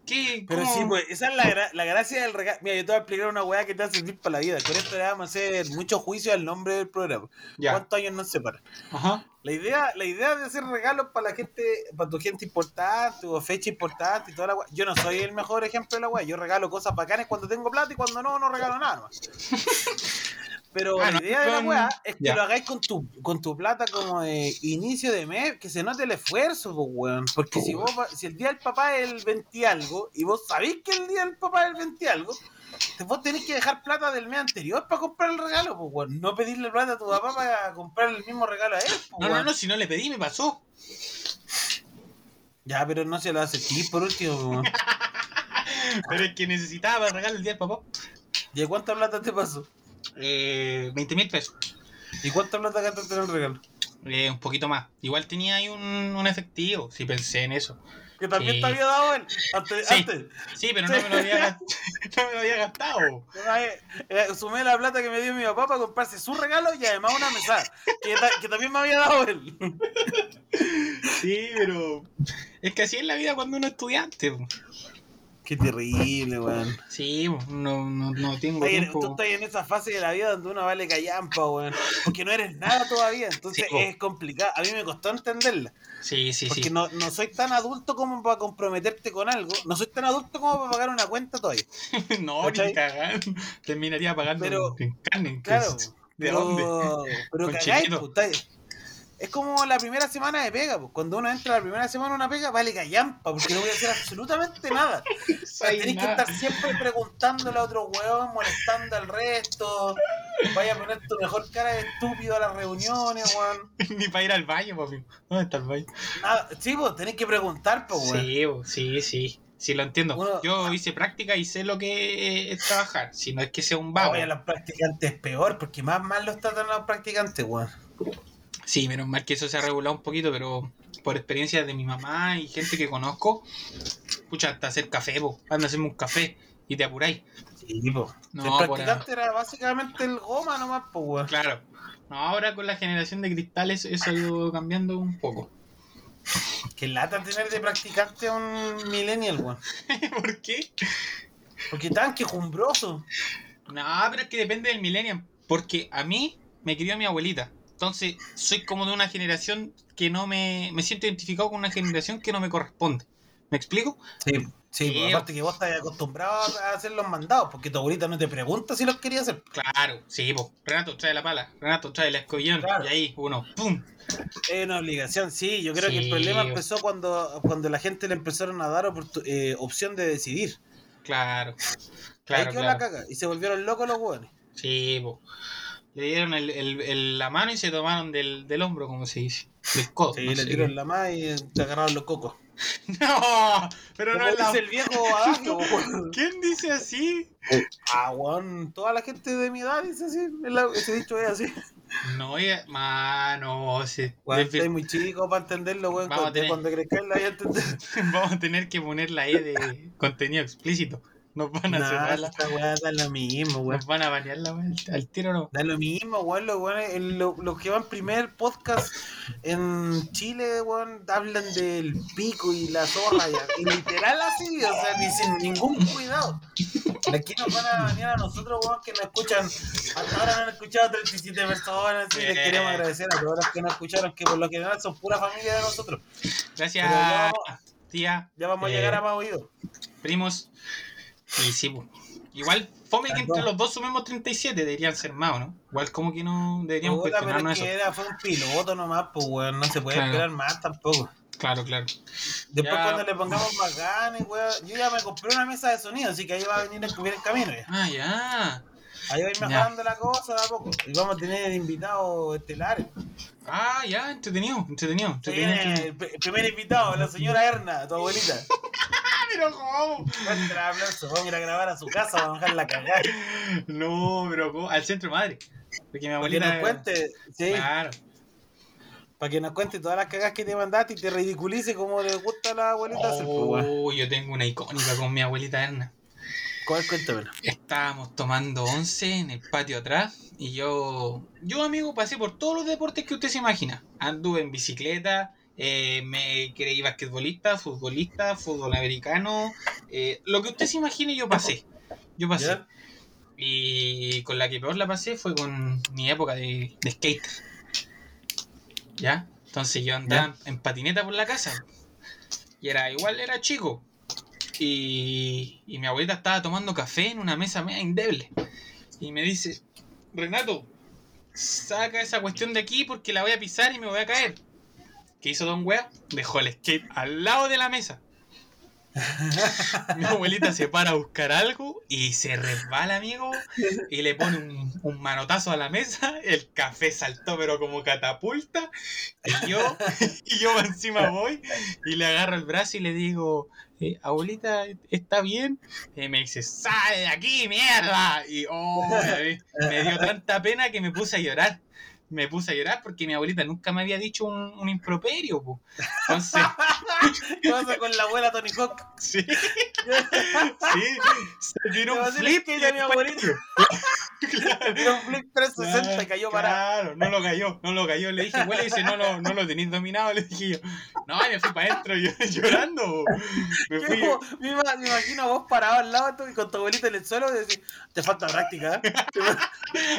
¿qué? Pero cómo? sí, pues, esa es la, gra- la gracia del regalo. Mira, yo te voy a explicar una weá que te va a servir para la vida. Con esto le vamos a hacer mucho juicio al nombre del programa. Ya. ¿Cuántos años nos separan? Ajá. La idea, la idea de hacer regalos para la gente, para tu gente importante o fecha importante y toda la weá. Yo no soy el mejor ejemplo de la weá. Yo regalo cosas bacanas cuando tengo plata y cuando no, no regalo nada nomás. *laughs* Pero Ah, la no, idea de la weá es que lo hagáis con tu, con tu plata como de inicio de mes, que se note el esfuerzo, pues weón. Porque si vos si el día del papá es el 20 y algo, y vos sabéis que el día del papá es el 20 y algo, vos tenés que dejar plata del mes anterior para comprar el regalo, pues weón. No pedirle plata a tu papá para comprar el mismo regalo a él, pues, No, no, weón. no, si no le pedí, me pasó. Ya, pero no se lo hace ti por último, po, weón. *laughs* Pero es que necesitaba regalo el día del papá. ¿Y a cuánta plata te pasó? Eh, 20 mil pesos. ¿Y cuánta plata gastaste en el regalo? Eh, un poquito más. Igual tenía ahí un, un efectivo, si pensé en eso. Que también te había dado él. Antes, Sí. antes. Sí, pero no me lo había, *laughs* *laughs* no me lo había gastado. Eh, sumé la plata que me dio mi papá para comprarse su regalo y además una mesada. Que, que también me había dado él. *laughs* Sí, pero es que así es la vida cuando uno es estudiante. Qué terrible, weón. Sí, no, no, no tengo tiempo. Tú estás en esa fase de la vida donde uno vale callampa, weón. Porque no eres nada todavía. Entonces Sí, es complicado. A mí me costó entenderla. Sí, sí, Porque sí. no, no soy tan adulto como para comprometerte con algo. No soy tan adulto como para pagar una cuenta todavía. *laughs* no, ni cagando. Terminaría pagando Pero- en carne. Claro. ¿De pero, dónde? Pero cagáis, Es como la primera semana de pega, pues. Cuando uno entra la primera semana a una pega, vale callampa, porque no voy a hacer absolutamente nada. *laughs* O sea, tenés que estar siempre preguntándole a otro huevón, molestando al resto. Vaya a poner tu mejor cara de estúpido a las reuniones, weón. *laughs* Ni para ir al baño, papi. ¿Dónde está el baño? Nada. Sí, pues tenés que preguntar, pues, weón. Sí, po, sí, sí. Sí, lo entiendo. Uno- Yo hice práctica y sé lo que es trabajar. Si no es que sea un vago. a los practicantes es peor, porque más mal los tratan los practicantes, weón. Sí, menos mal que eso se ha regulado un poquito, pero por experiencia de mi mamá y gente que conozco, pucha, hasta hacer café, po. Anda a hacerme un café y te apuráis. Sí, pues. No, el practicante era básicamente el goma nomás, pues, weón. Claro. No, ahora con la generación de cristales eso ha ido cambiando un poco. Que lata tener de practicante a un millennial, weón. *laughs* ¿Por qué? Porque tan quejumbroso. No, pero es que depende del millennial. Porque a mí me crió mi abuelita. Entonces, soy como de una generación que no me. Me siento identificado con una generación que no me corresponde. ¿Me explico? Sí, sí, pues, aparte que vos estás acostumbrado a hacer los mandados, porque tu abuelita no te pregunta si los quería hacer. Claro, sí, po. Renato trae la pala, Renato trae el escobillón. Claro. Y ahí, uno, ¡pum! Es una obligación, sí. Yo creo que el problema empezó cuando, cuando la gente le empezaron a dar eh, opción de decidir. Claro. Ahí Claro, quedó la caga. Y se volvieron locos los hueones. Sí, po. Le dieron el, el- el- la mano y se tomaron del, del hombro, como se dice. Del codo. Sí, no le qué. la más y te agarraron los cocos. *laughs* No, pero no es la... dice el viejo *laughs* adagio. ¿Quién dice así? Ah, weón, toda la gente de mi edad dice así. Ese dicho es así. No, oye, mano, se- Weón, desfir- estoy muy chico para entenderlo, weón. Cuando, tener- cuando crezcas la voy a entender. *laughs* Vamos a tener que poner la E de contenido explícito. Nos van a Nah, cerrar la- esta weá da lo mismo, weón. Nos van a banear la weá al- tiro, no. Da lo mismo, weón. Los, lo- los que van primer podcast en Chile, weón, hablan del pico y la zorra. Y literal así, o sea, ni sin ningún cuidado. Aquí nos van a banear a nosotros, weón, que nos escuchan. Hasta ahora no han escuchado 37 personas. Y les Bien. queremos agradecer a todos los que nos escucharon, que por lo general son pura familia de nosotros. Gracias, Pero ya- tía. Ya vamos a eh, llegar a más oídos. Primos. Y sí, po. Igual, fome que entre los dos sumemos 37, deberían ser más, ¿o ¿no? Igual como que no deberíamos Puta, pero cuestionarnos es eso. que era, fue un piloto nomás, pues, weón. No se puede Claro. esperar más tampoco. Claro, claro. Después Ya. cuando le pongamos bacanes, weón. Yo ya me compré una mesa de sonido, así que ahí va a venir el en camino ya. Ah, ya. Ahí va a ir Ya. mejorando la cosa de a poco. Y vamos a tener invitados estelares. Ah, ya, entretenido, entretenido. Entretenido, el, el primer invitado, la señora Erna, tu abuelita. *laughs* Pero ¿cómo? Vamos a ir a grabar a su casa, vamos a dejar la cagada. No, pero ¿cómo? Al centro madre. Porque mi Para que abuelita. nos cuente, sí, Claro. para que nos cuente todas las cagadas que te mandaste y te ridiculice como le gusta a la abuelita hacer. Oh, yo tengo una icónica con mi abuelita Erna. ¿Cuál? Cuéntamelo. Estábamos tomando once en el patio atrás y yo, yo amigo, pasé por todos los deportes que usted se imagina. Anduve en bicicleta, eh, me creí basquetbolista, futbolista, fútbol americano, eh, lo que usted se imagine yo pasé. Yo pasé. ¿Ya? Y con la que peor la pasé fue con mi época de, de skater. ¿Ya? Entonces yo andaba en patineta por la casa. Y era igual, era chico. Y, y mi abuelita estaba tomando café en una mesa media indeble. Y me dice, Renato, saca esa cuestión de aquí porque la voy a pisar y me voy a caer. ¿Qué hizo Don Wea? Dejó el skate al lado de la mesa. Mi abuelita se para a buscar algo y se resbala, amigo, y le pone un, manotazo a la mesa. El café saltó, pero como catapulta. Y yo, *laughs* y yo encima voy y le agarro el brazo y le digo, eh, abuelita, ¿está bien? Y me dice, ¡sale de aquí, mierda! Y oh, me dio tanta pena que me puse a llorar. Me puse a llorar porque mi abuelita nunca me había dicho un, un improperio. po. Entonces, *laughs* ¿Qué pasa con la abuela Tony Hawk? *laughs* Sí. sí. Se tiró un flip y ella mi abuelita. *laughs* Claro. Flip 360 y cayó para. Claro, no lo cayó, no lo cayó. Le dije, abuela, dice, no, no, no lo tenéis dominado. Le dije yo, no, y me fui para adentro yo, *laughs* llorando. Me fui. Yo imagino a vos parado al lado tú y con tu abuelita en el suelo y decís, te falta práctica, ¿eh? te, fa-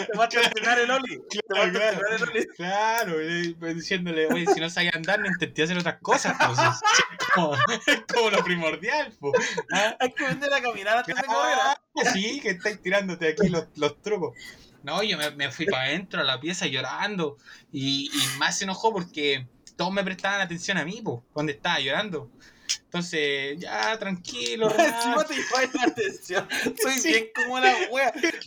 te falta entrenar el Oli, te Claro, falta claro. el Oli. Claro, pues, diciéndole, oye, si no sabía andar, no intenté hacer otras cosas. Pues, es, como, es como lo primordial. ¿Ah? Hay que vender a caminar antes de correr. Sí, que estáis tirándote aquí los, los trucos. No, yo me, me fui para adentro a la pieza llorando. Y, y más se enojó porque todos me prestaban atención a mí, po, cuando estaba llorando. Entonces, ya, tranquilo, *laughs* Encima te la atención. Soy Sí. bien como la wea. *laughs*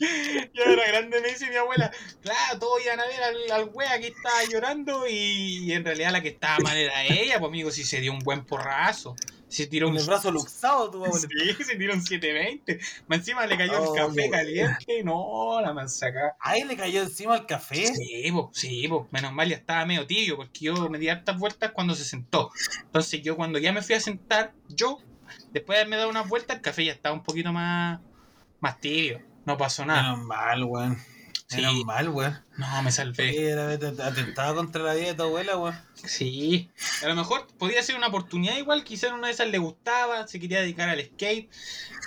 Ya era grande, me dice mi abuela. Claro, todos iban a ver al, al wea que estaba llorando y, y en realidad la que estaba mal era ella, pues amigo, si se dio un buen porrazo. Se tiró Con un el brazo luxado tu *laughs* abuelita. Sí, se tiró un 720. Más encima le cayó Oh, el café bueno. caliente. No, la mansaca. Ahí le cayó encima el café. Sí, po, sí, po. menos mal ya estaba medio tibio, porque yo me di hartas vueltas cuando se sentó. Entonces yo cuando ya me fui a sentar, yo, después de haberme dado unas vueltas, el café ya estaba un poquito más, más tibio. No pasó nada. Menos mal, weón. Sí. Menos mal, weón. No, me salvé. Sí, atentado contra la vida de tu abuela, weón. Sí. A lo mejor podía ser una oportunidad igual, quizás una de esas le gustaba, se quería dedicar al skate.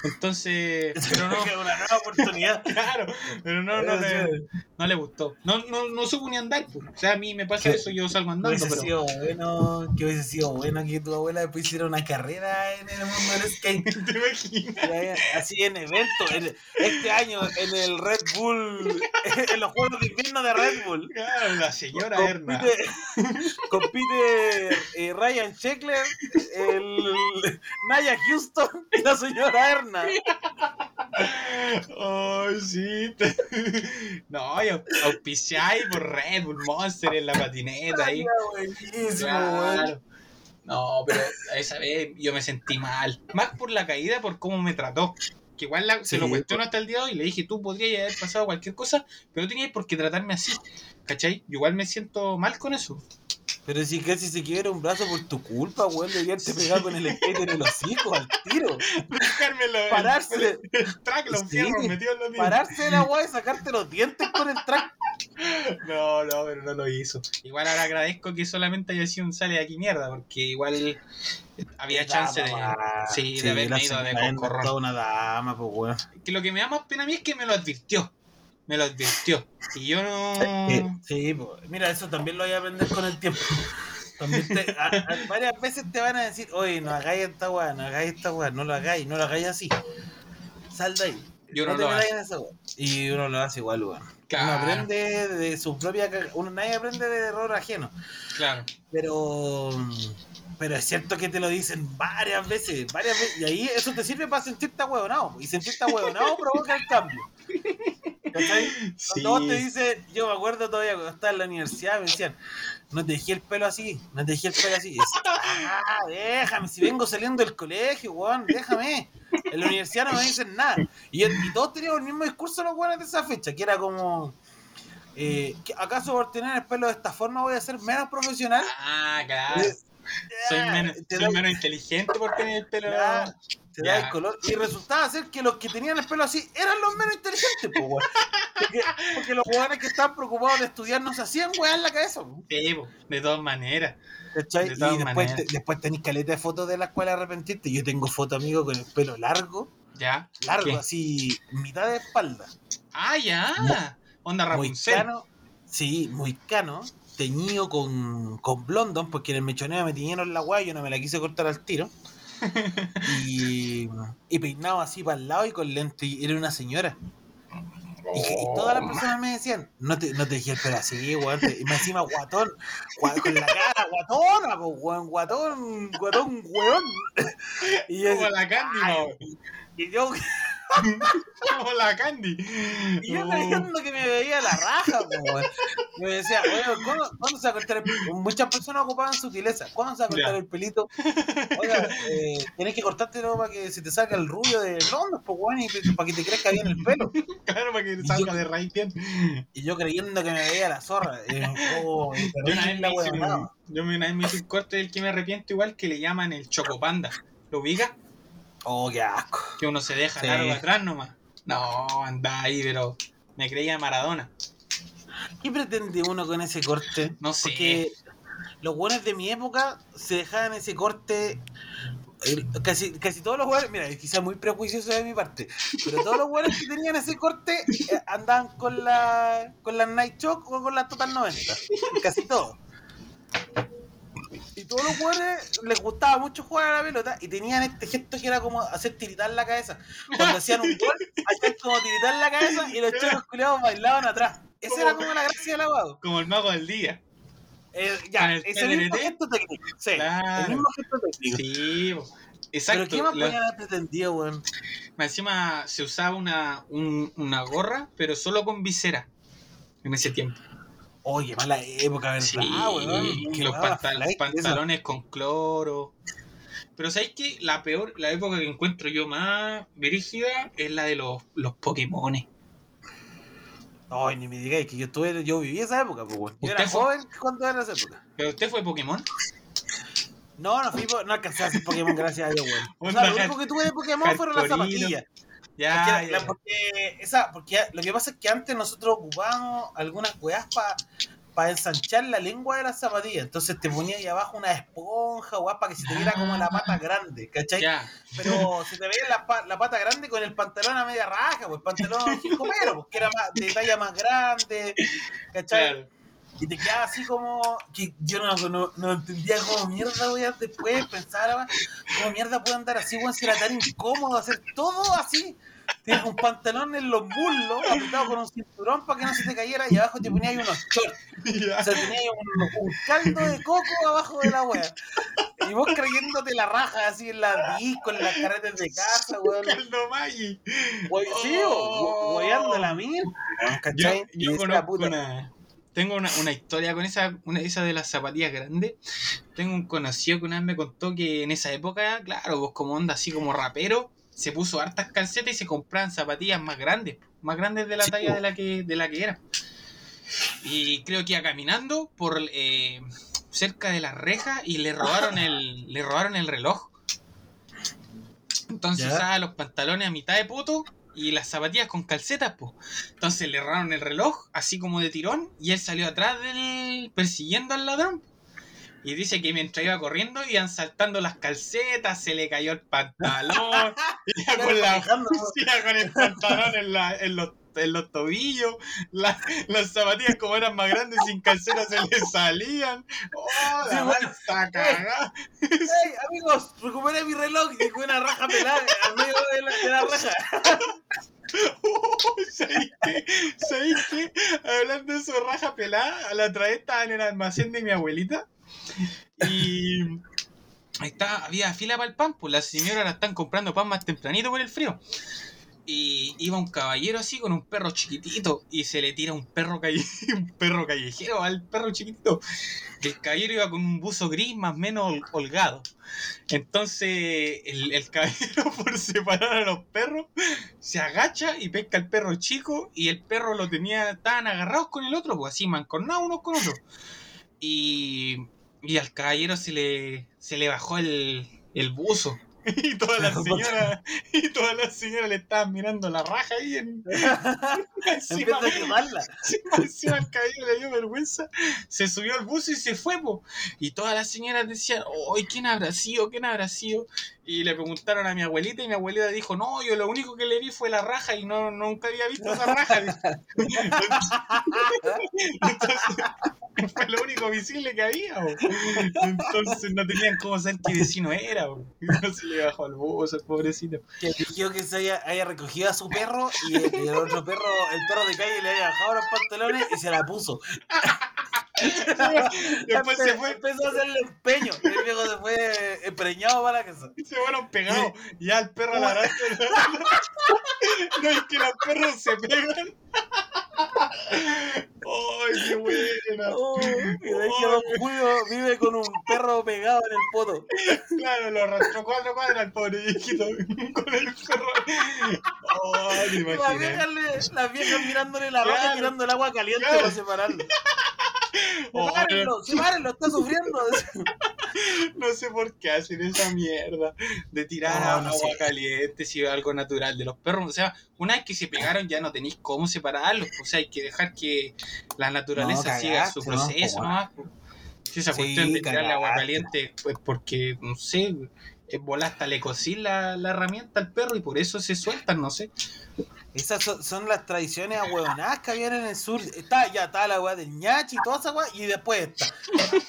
Entonces, *laughs* pero no, Era una nueva oportunidad. *laughs* claro, pero no, no, le, no le gustó. No, no, no supo ni andar. pues. O sea, a mí me pasa ¿Qué? eso, yo salgo andando, hubiese pero... sido bueno, que hubiese sido bueno que tu abuela después hiciera una carrera en el mundo del skate. *laughs* ¿Te imaginas? Así en eventos, en- este año en el Red Bull, en los Juegos de Invierno de Red Bull. Claro, la señora Erna. Compite eh, Ryan Sheckler, el Naya Houston y la señora Erna. Ay, sí. No, y auspiciáis por Red Bull Monster en la patineta ahí. Claro. No, pero esa vez yo me sentí mal. Más por la caída, por cómo me trató. Que igual la- se lo cuestiono hasta el día de hoy y le dije, tú podrías haber pasado cualquier cosa, pero no tenías por qué tratarme así. ¿Cachai? Yo igual me siento mal con eso. Pero si casi se quiebra un brazo por tu culpa, weón, deberían te pegar con el skate en el hocico al tiro. Dejármelo. el- Pararse. El, track, los Sí. fierros metidos en los dientes. Pararse de la weá y sacarte los dientes con el track. No, no, pero no lo hizo. Igual ahora agradezco que solamente haya sido un sale de aquí mierda, porque igual había chance de. Sí, de haberme ido de concorrón. una dama, pues weón. Que lo que me da más pena a mí es que me lo advirtió. Me lo advirtió. Y yo no. Sí, pues, mira, eso también lo voy a aprender con el tiempo. También te- a- a- varias veces te van a decir, oye, no hagáis esta weá, no hagáis esta weá, no lo hagáis, no lo hagáis así. Sal de ahí. Yo no te lo hago. Y uno lo hace igual, weón. Claro. Uno aprende de su propia uno nadie aprende de error ajeno. Claro. Pero pero es cierto que te lo dicen varias veces, varias veces, y ahí eso te sirve para sentirte ahueonado, y sentirte ahueonado provoca el cambio. ¿Cachai? Sí. Cuando vos te dicen, yo me acuerdo todavía cuando estaba en la universidad, me decían, no te dejé el pelo así, no te dejé el pelo así. Decía, ah, déjame, si vengo saliendo del colegio, weón, déjame. En la universidad no me dicen nada. Y, y todos teníamos el mismo discurso los weones de esa fecha, que era como, eh, ¿que ¿acaso por tener el pelo de esta forma voy a ser menos profesional? Ah, claro. *laughs* Soy menos, te soy da- menos inteligente por tener el pelo. Ya, te da el color. Y resultaba ser que los que tenían el pelo así eran los menos inteligentes, po, weón. Porque, porque los jugadores que estaban preocupados de estudiar no se hacían weá en la cabeza, po. Sí, po, de todas maneras. Y después, maneras. te- después tenéis caleta de fotos de la escuela arrepentirte. Yo tengo foto, amigo, con el pelo largo, ¿Ya? largo, ¿Qué? así, mitad de espalda. Ah, ya. Onda Muy Rapunzel. cano, sí, muy cano, teñido con, con blondón, porque en el mechoneo me tiñeron la guay, yo no me la quise cortar al tiro. *laughs* y, y peinado así para el lado y con lente, y era una señora. Y, y todas las personas me decían, no te, no te dejé el pelo así, weón. Y me encima guatón, gua- con la cara guatona, po, weón, guatón, guatón, weón. *laughs* Y yo, Como la Candy, y yo, Como la Candy. Y yo creyendo que me veía la raja, me decía, oye, ¿cuándo, cuándo se va a cortar el pelito? Muchas personas ocupaban sutileza. ¿Cuándo se va a cortar Ya. el pelito? Oiga, eh, tenés que cortártelo para que se te salga el rubio de blondos, pues, weón, y para que te crezca bien el pelo. Claro, para que Y salga yo- de raíz bien. Y yo creyendo que me veía la zorra. Eh, *laughs* oh, Yo una vez me hice yo una vez me hice un corte del que me arrepiento igual que le llaman el chocopanda. ¿Lo ubica? Oh, qué asco. Que uno se deja Sí. largo atrás nomás. No, anda ahí, pero me creía Maradona. ¿Qué pretende uno con ese corte? No sé. Porque los buenos de mi época se dejaban ese corte. eh, Casi, casi todos los jugadores, mira, quizás muy prejuicioso de mi parte, pero todos los jugadores que tenían ese corte eh, andaban con la con la Night Shock o con la Total 90. Casi todos. Y todos los jugadores les gustaba mucho jugar a la pelota y tenían este gesto que era como hacer tiritar la cabeza. Cuando hacían un gol, hacían como tiritar la cabeza y los chicos culiados bailaban atrás. Esa era como la gracia del lavado. Como el mago del día. Eh, ya, el ese mismo gesto técnico. Sí, Claro. el mismo gesto técnico. Sí, po. exacto. Pero ¿qué más podían haber pretendido, weón? Encima se usaba una, un- una gorra, pero solo con visera en ese tiempo. Oye, mala época, ¿verdad, Sí, weón? Los pantal- pantalones con cloro. Pero ¿sabes qué? La peor, la época que encuentro yo más brígida es la de los, los Pokémones. eso. Ay, ni me digáis que yo estuve, yo viví esa época, pues, weón. Yo ¿Usted era fue? joven cuando era esa época. ¿Pero usted fue Pokémon? No, no fui, no alcancé a hacer Pokémon, gracias a Dios, weón. *laughs* O sea, lo único que tuve de Pokémon fueron las zapatillas. Ya, porque, ya, la- ya. porque esa, porque lo que pasa es que antes nosotros ocupábamos algunas weas para ensanchar la lengua de las zapatillas. Entonces te ponía ahí abajo una esponja, weas, para que se te viera como la pata grande, ¿cachai? Ya. Pero se te veía la, la pata grande con el pantalón a media raja, pues pantalón *laughs* jicomero, pues que era más, de talla más grande, ¿cachai? Claro. Y te quedaba así como que yo no, no, no entendía cómo mierda voy a después pensar cómo mierda puede andar así, weón, si era tan incómodo hacer todo así. Tienes un pantalón en los muslos, apretado con un cinturón para que no se te cayera y abajo te ponías unos shorts. O sea, tenías un, un caldo de coco abajo de la wea. Y vos creyéndote la raja así en la disco, en las carretas de casa, weón. *laughs* Caldo Maggi. Wey- Sí, Oh. weyando la. Yo, ¿Cachai? yo Y decía, conozco puta, una. Tengo una, una historia con esa, una, esa de las zapatillas grandes. Tengo un conocido que una vez me contó que en esa época, claro, pues como onda así como rapero, se puso hartas calcetas y se compraban zapatillas más grandes, más grandes de la Sí, talla po. de la que, de la que era. Y creo que iba caminando por, eh, cerca de la reja y le robaron el, le robaron el reloj. Entonces usaba los pantalones a mitad de poto y las zapatillas con calcetas, pues. Entonces le robaron el reloj, así como de tirón, y él salió atrás del. persiguiendo al ladrón. Y dice que mientras iba corriendo iban saltando las calcetas, se le cayó el pantalón, *laughs* iba con, la, iba *laughs* con el pantalón en, la- en los, en los tobillos, la- las zapatillas como eran más grandes sin calcetas se le salían. ¡Oh, Sí, la bueno. mansa cagada! ¡Hey, amigos! Recuperé mi reloj y con una raja pelada al medio de la, de la raja. ¿Sabéis qué? ¿Sabéis qué? Hablando de eso, raja pelada, la otra vez estaba en el almacén de mi abuelita y está, había fila para el pan, pues las señoras la están comprando pan más tempranito por el frío. Y iba un caballero así con un perro chiquitito y se le tira un perro, calle- *laughs* un perro callejero al perro chiquitito. El caballero iba con un buzo gris más o menos hol- holgado. Entonces el, el caballero *laughs* por separar a los perros se agacha y pesca al perro chico y el perro lo tenía, estaban agarrados con el otro, pues así mancornados unos con otros. Y, y al caballero se le, se le bajó el, el buzo. *laughs* Y todas las señoras, *laughs* y todas las señoras le estaban mirando la raja ahí en, En *laughs* encima, de quemarla. encima, encima el caballero le dio vergüenza, se subió al buzo y se fue, po. Y todas las señoras decían, ¡ay, quién habrá sido! ¿Quién habrá sido? Y le preguntaron a mi abuelita y mi abuelita dijo, no, yo lo único que le vi fue la raja y no nunca había visto esa raja. *laughs* Entonces, fue lo único visible que había. Entonces no tenían cómo saber qué vecino era. po. Entonces le bajó al buzo, el pobrecito. Que eligió que se haya, haya recogido a su perro y el, y el otro perro, el perro de calle, le haya bajado los pantalones y se la puso. *laughs* Después se fue, Empezó a hacerle empeño. Y el viejo se fue empreñado para la casa. se fueron pegados. Ya el perro la raza. *laughs* No es que los perros se pegan. ¡Ay, qué buena! Oh, y de ahí que Don Julio vive con un perro pegado en el poto. Claro, lo arrastró cuatro cuadras al pobre viejito *laughs* con el perro. ¡Oh, Y las viejas, le- las viejas mirándole la Claro, y tirando el agua caliente claro. para separarlo. *laughs* Sepárenlo, sepárenlo, está sufriendo. *laughs* No sé por qué hacen esa mierda de tirar No, agua no sé. caliente si es algo natural de los perros. O sea, una vez que se pegaron ya no tenéis cómo separarlos. O sea, hay que dejar que la naturaleza No, siga su ¿no? proceso po. Si esa Sí, cuestión de tirarle agua caliente, pues porque, no sé, es hasta le cosí la, la herramienta al perro y por eso se sueltan, no sé. Esas son, son las tradiciones ahueonadas que habían en el sur. Está, ya está la weá del ñachi y toda esa weá, y después esta.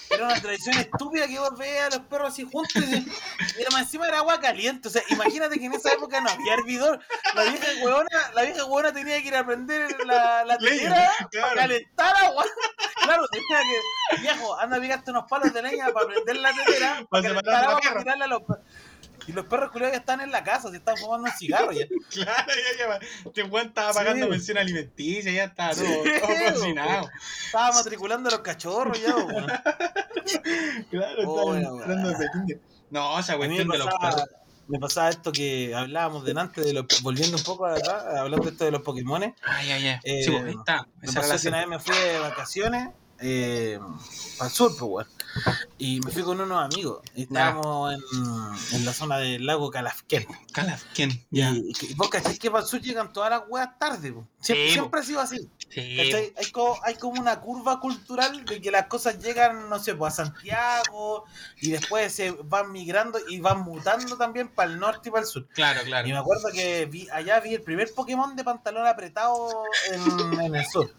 Era una tradición estúpida que vos veas a los perros así juntos y, y era más encima era agua caliente. O sea, imagínate que en esa época no había hervidor. La vieja hueona, la vieja hueona tenía que ir a prender la, la claro. para calentar agua. Claro, tenía que, viejo, anda a pegarte unos palos de leña para prender la tetera, *laughs* Para perra. para a los. Y los perros culiados ya están en la casa, se están fumando un cigarro ya. *laughs* Claro, ya, ya, este weón estaba pagando Sí. pensión alimenticia, ya estaba todo, Sí, todo po. cocinado. Estaba matriculando a los cachorros ya, weón. *laughs* Claro, Oh, estaba de kinder. No, esa A mí me cuestión de los perros. Me pasaba esto que hablábamos delante, de los, volviendo un poco atrás, hablando de esto de los Pokémon. Ay, ay, ay. Eh, sí, pues, ahí está. Me pasó que una vez me fui de vacaciones eh, al sur, pues, weón. Y me fui con unos amigos. Y estábamos en, en la zona del lago Calafquén. Calafquén. Y, Ya. y, y vos cachai que para el sur llegan todas las weas tarde, po. Siempre, Sí, siempre ha sido así. Hay, como, hay como una curva cultural de que las cosas llegan, no sé, pues a Santiago y después se van migrando y van mutando también para el norte y para el sur. Claro, Y claro. me acuerdo que vi, allá vi el primer Pokémon de pantalón apretado en, en el sur.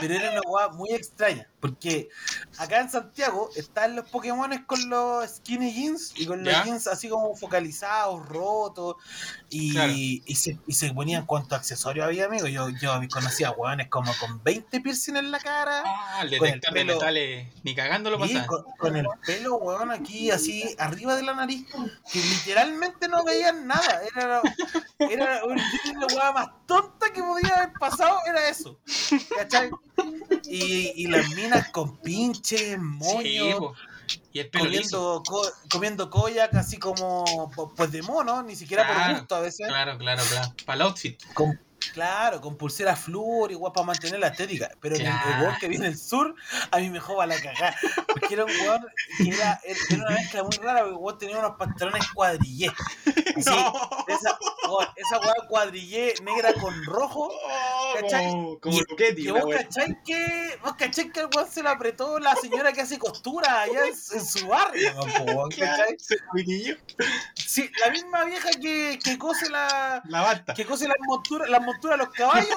Pero era una weá muy extraña. Porque acá en Santiago están los Pokémones con los skinny jeans y con los Ya. jeans así como focalizados, rotos. Y, Claro. y, se, y se ponían cuántos accesorios había, amigo. Yo, yo conocía weones como con 20 piercing en la cara. Ah, el Con el detector de metales ni cagando lo Y pasaba. con, con el pelo, weón, aquí así arriba de la nariz, que literalmente no veían nada. Era, era la weá más tonta que podía haber pasado, era eso. ¿Cachai? Y, y las minas con pinches, Sí, moños, po. Y el comiendo, co- comiendo koyak así como, pues de mono, ni siquiera Claro, por gusto a veces. Claro, claro, claro. Para el outfit. Con, Claro, con pulsera flúor, igual para mantener la estética. Pero el- el, Claro. weón que viene del sur, a mí me joba la cagada. Porque era un weón que era, era una mezcla muy rara, porque el weón tenía unos pantalones cuadrillé. Así, *laughs* No. esa, weón, esa cuadrillé negra con rojo. Oh, ¿cachai? como, Luchetti, Que vos cachai que, vos cachai que el weón se la apretó la señora que hace costura allá en, en su barrio, *laughs* weón, Claro, ¿cachai? Sí, la misma vieja que, que cose la, La basta. que cose las monturas, las monturas de los caballos,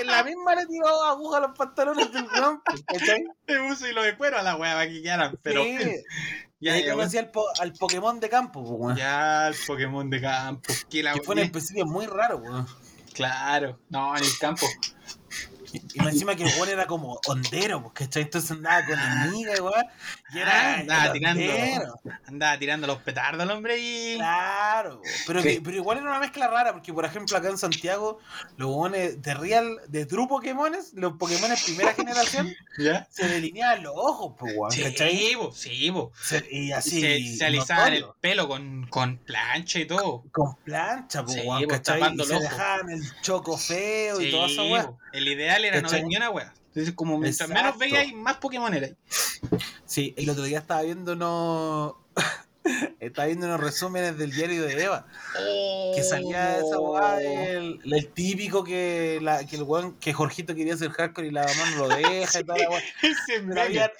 en la misma le tiró aguja a los pantalones del weón, ¿cachai? Le puso hilo de cuero a la wea para que quedaran. Pero sí, *laughs* ya, ahí ya, conocí al, po- al Pokémon de campo, po, weón. ya el Pokémon de campo. Que la Que fue en el principio muy raro, weón. Claro, no, en el campo. Y más encima que el weón era como hondero, ¿cachai? Entonces andaba con amiga, weón. Y era. Ah, andaba era tirando. hondero. Andaba tirando los petardos el hombre y. Claro, pero, que- pero igual era una mezcla rara, porque por ejemplo acá en Santiago, los Pokémones de Real, de True Pokémones, los Pokémones primera generación, *laughs* ¿Ya? se delineaban los ojos, pues, weón, ¿cachai? Sí, bo, sí, bo. Se- y así. se, se alisaban el pelo con, con plancha y todo. Con plancha, pues, Sí, weón, tapando Y se dejaban el choco feo y Sí, esa weá. bo. El ideal era ¿Cachai? ver ni una wea. Entonces, como mientras Exacto. menos veíais, más Pokémon era. Sí, el otro día estaba viendo unos. *laughs* estaba viendo unos resúmenes del diario de Eva. Que salía esa weá Oh. del el típico que, la, que el weón, que Jorgito quería ser hardcore y la mamá no lo *laughs* deja y toda la weá. Pero habían,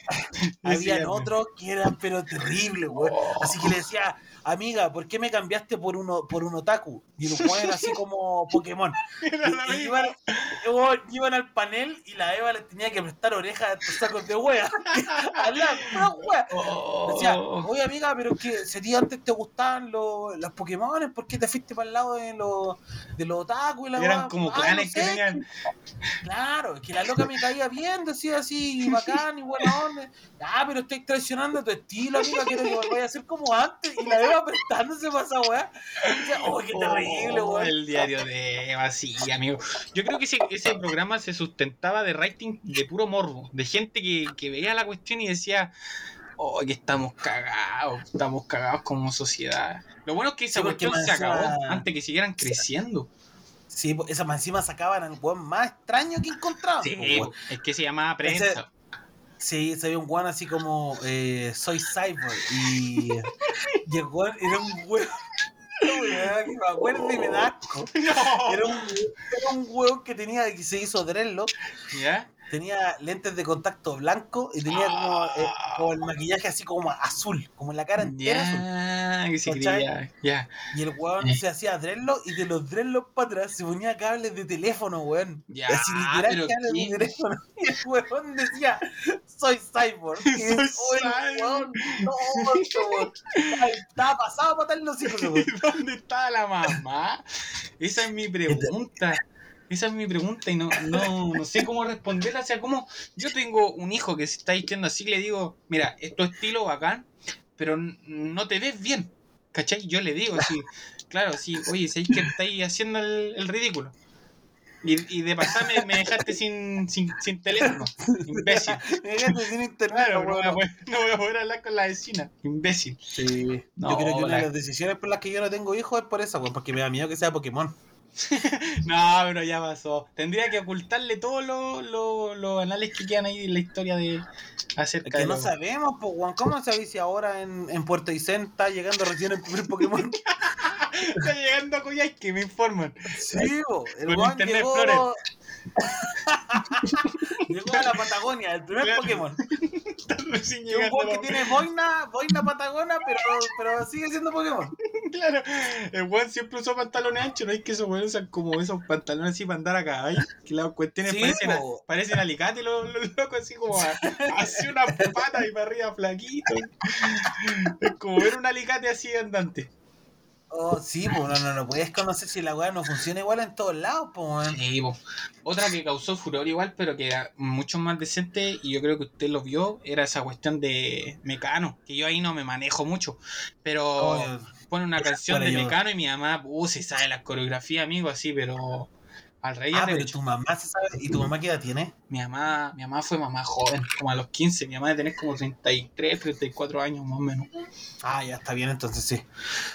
habían otros que eran pero terribles, weón. Así que le decía, amiga, ¿por qué me cambiaste por uno, por un otaku? Y weón era así como Pokémon. *laughs* La Y, y iban, iban al panel y la Eva les tenía que prestar orejas a estos sacos de wea. *laughs* Hablaban puras weas. Oh. Decía, oye amiga, pero que si a ti antes te gustaban los, los Pokémon, ¿por qué te fuiste para el lado de los, de los otaku y la Eran como "Ay, clanes no que tenían. Claro, es que la loca me caía bien, decía así, y *laughs* bacán y buena onda. Ah, pero estoy traicionando tu estilo, amiga, quiero que volváis a ser como antes. Y la Eva prestándose para esa weá. Oh, qué terrible, Oh, weón. El diario de Eva, sí, amigo. Yo creo que ese, ese programa se sustentaba de rating de puro morbo, de gente que, que veía la cuestión y decía, oh, que estamos cagados, estamos cagados como sociedad. Lo bueno es que esa Sí, cuestión se acabó antes que siguieran creciendo. Sí, pues, esa más encima sacaban al weón más extraño que encontraban. Sí, es que se llamaba prensa. Sí, se un weón así como eh, soy cyber y, y el era un *laughs* weón, que me acuerdo y me da asco. *laughs* No. Era un, era un que tenía que se hizo dreadlock, ¿Ya? Tenía lentes de contacto blanco y tenía como, eh, como el maquillaje así como azul, como la cara entera azul. Se ¿Cachai? creía. Ya, Y el weón Eh. se hacía dreadlock y de los dreadlock para atrás se ponía cables de teléfono, weón. *laughs* Así literal cables ¿quién? de teléfono. *laughs* Y el weón decía, soy cyborg. *laughs* Y Soy es, "Oye, cyborg". weón, no, weón. Estaba- Estaba pasado para matar los hijos. ¿Dónde está la mamá? Esa es mi pregunta. Esa es mi pregunta y no, no, no sé cómo responderla. O sea, como yo tengo un hijo que se está diciendo así, le digo, mira, es tu estilo bacán, pero no te ves bien. ¿Cachai? Yo le digo así, *laughs* claro, sí, oye, ¿sabéis que estáis haciendo el, el ridículo? Y, y de pasar me, me dejaste sin, sin, sin teléfono, imbécil. *laughs* Me dejaste sin internet, Claro, no voy, a poder, no voy a poder hablar con la vecina, imbécil. Sí. No, yo creo que una de la- las decisiones por las que yo no tengo hijos es por esa, weón, porque me da miedo que sea Pokémon. *laughs* No, pero ya pasó. Tendría que ocultarle todos los los- los anales que quedan ahí de la historia de Es acerca que de no sabemos, pues, weón. ¿Cómo sabéis si ahora en, en Puerto Aysén está llegando recién el primer Pokémon? *laughs* Está llegando a me informan. Sí, po. El Internet llegó... Explorer. *laughs* llegó a la Patagonia, el primer. Pokémon. Está recién Es un weón que tiene boina, boina patagona, pero, pero sigue siendo Pokémon. *laughs* Claro, el weón siempre usó pantalones anchos, ¿no? Es que esos weones usan como esos pantalones así para andar acá, ¿ay? Que las cuestiones Sí, parecen, a- parecen alicate los, los locos, así como a- así una pata y para arriba flaquito. Es como ver un alicate así andante. Oh, sí, pues no, no, no puedes conocer si la weá no funciona igual en todos lados, pues. Sí, po. Otra que causó furor igual, pero que era mucho más decente, y yo creo que usted lo vio, era esa cuestión de Mecano, que yo ahí no me manejo mucho, pero Oh, pone una canción de yo- Mecano y mi mamá, uh, se sabe la coreografía, amigo, así, pero Al rey y al Ah, pero tu mamá se sabe. ¿Y tu mamá qué edad tiene? Mi mamá, mi mamá fue mamá joven, como a los 15. Mi mamá de tener como 33, 34 años más o menos. Ah, ya está bien, entonces sí.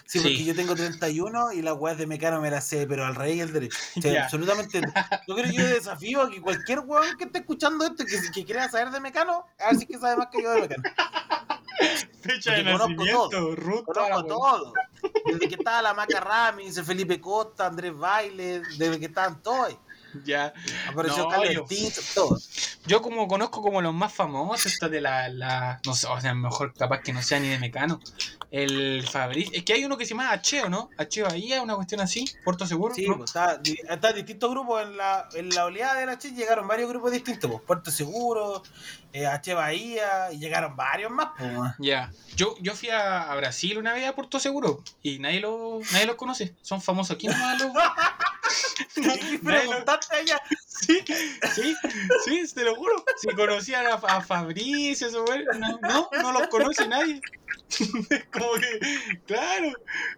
Sí, Sí. porque yo tengo 31 y las weas de mecano me las sé, pero al rey y al derecho. O sea, *laughs* absolutamente. Yo creo que yo desafío a que cualquier weón que esté escuchando esto, que, que quiera saber de mecano, a ver si es que sabe más que yo de mecano. *laughs* Fecha de conozco nacimiento, todo. Desde que estaba la Maca Ramis, el Felipe Costa, Andrés Baile, desde que estaban todos. Ya. Apareció No, yo- todo. Yo como conozco como los más famosos, esta de la, la no sé, o sea, mejor capaz que no sea ni de Mecano. El Fabriz, es que hay uno que se llama H, ¿o no? H Bahía, una cuestión así, Puerto Seguro. Sí, ¿no? pues está, está distintos grupos en la, en la oleada de la Che llegaron varios grupos distintos, pues Puerto Seguro, eh, H Bahía, y llegaron varios más. Ya. Yo, yo fui a, a Brasil una vez a Puerto Seguro y nadie lo, nadie los conoce. Son famosos aquí nomás los. ¿Y *laughs* qué nadie lo- preguntaste? Sí, sí, sí, te lo juro. Si conocían a, a Fabricio, no, no, no los conoce nadie. *laughs* como que, claro,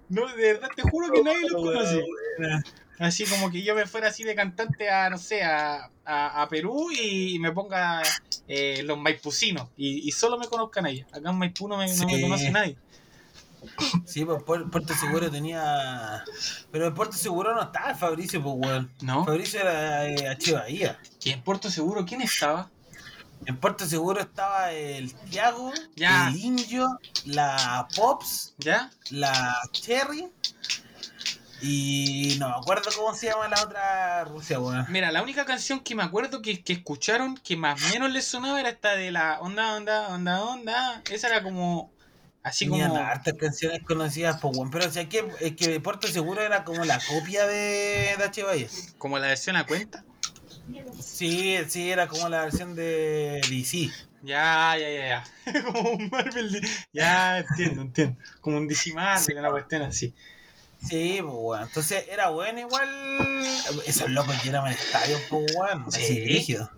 no, de verdad te juro que nadie los conoce. Así como que yo me fuera así de cantante a, no sé, a, a, a Perú y me ponga eh, los maipucinos y, y solo me conozcan ellos. Acá en Maipú no me, no me Sí. conoce nadie. Sí, pues Puer- Puerto Seguro tenía. Pero en Puerto Seguro no estaba el Fabricio, pues, weón. ¿No? Fabricio era eh, H Bahía. ¿Y en Puerto Seguro quién estaba? En Puerto Seguro estaba el Tiago, Ya. el Indio, la Pops, ¿Ya? la Cherry. Y no me acuerdo cómo se llama la otra Rusia, weón. Mira, la única canción que me acuerdo que, que escucharon que más o menos les sonaba era esta de la onda, onda, onda, onda. Esa era como. Así como. hartas canciones conocidas, pues, weón. Pero o sea, que, es que Puerto Seguro era como la copia de, H Bahía. Como la versión a cuenta. Sí, sí, era como la versión de DC. Ya, ya, ya, ya. *laughs* como un Marvel. Ya, entiendo, entiendo. Como un DC Marvel, una cuestión así. Sí, pues, weón. Entonces era bueno igual. Esos locos llenaban el estadio, pues, weón. Sí. Así, rígido.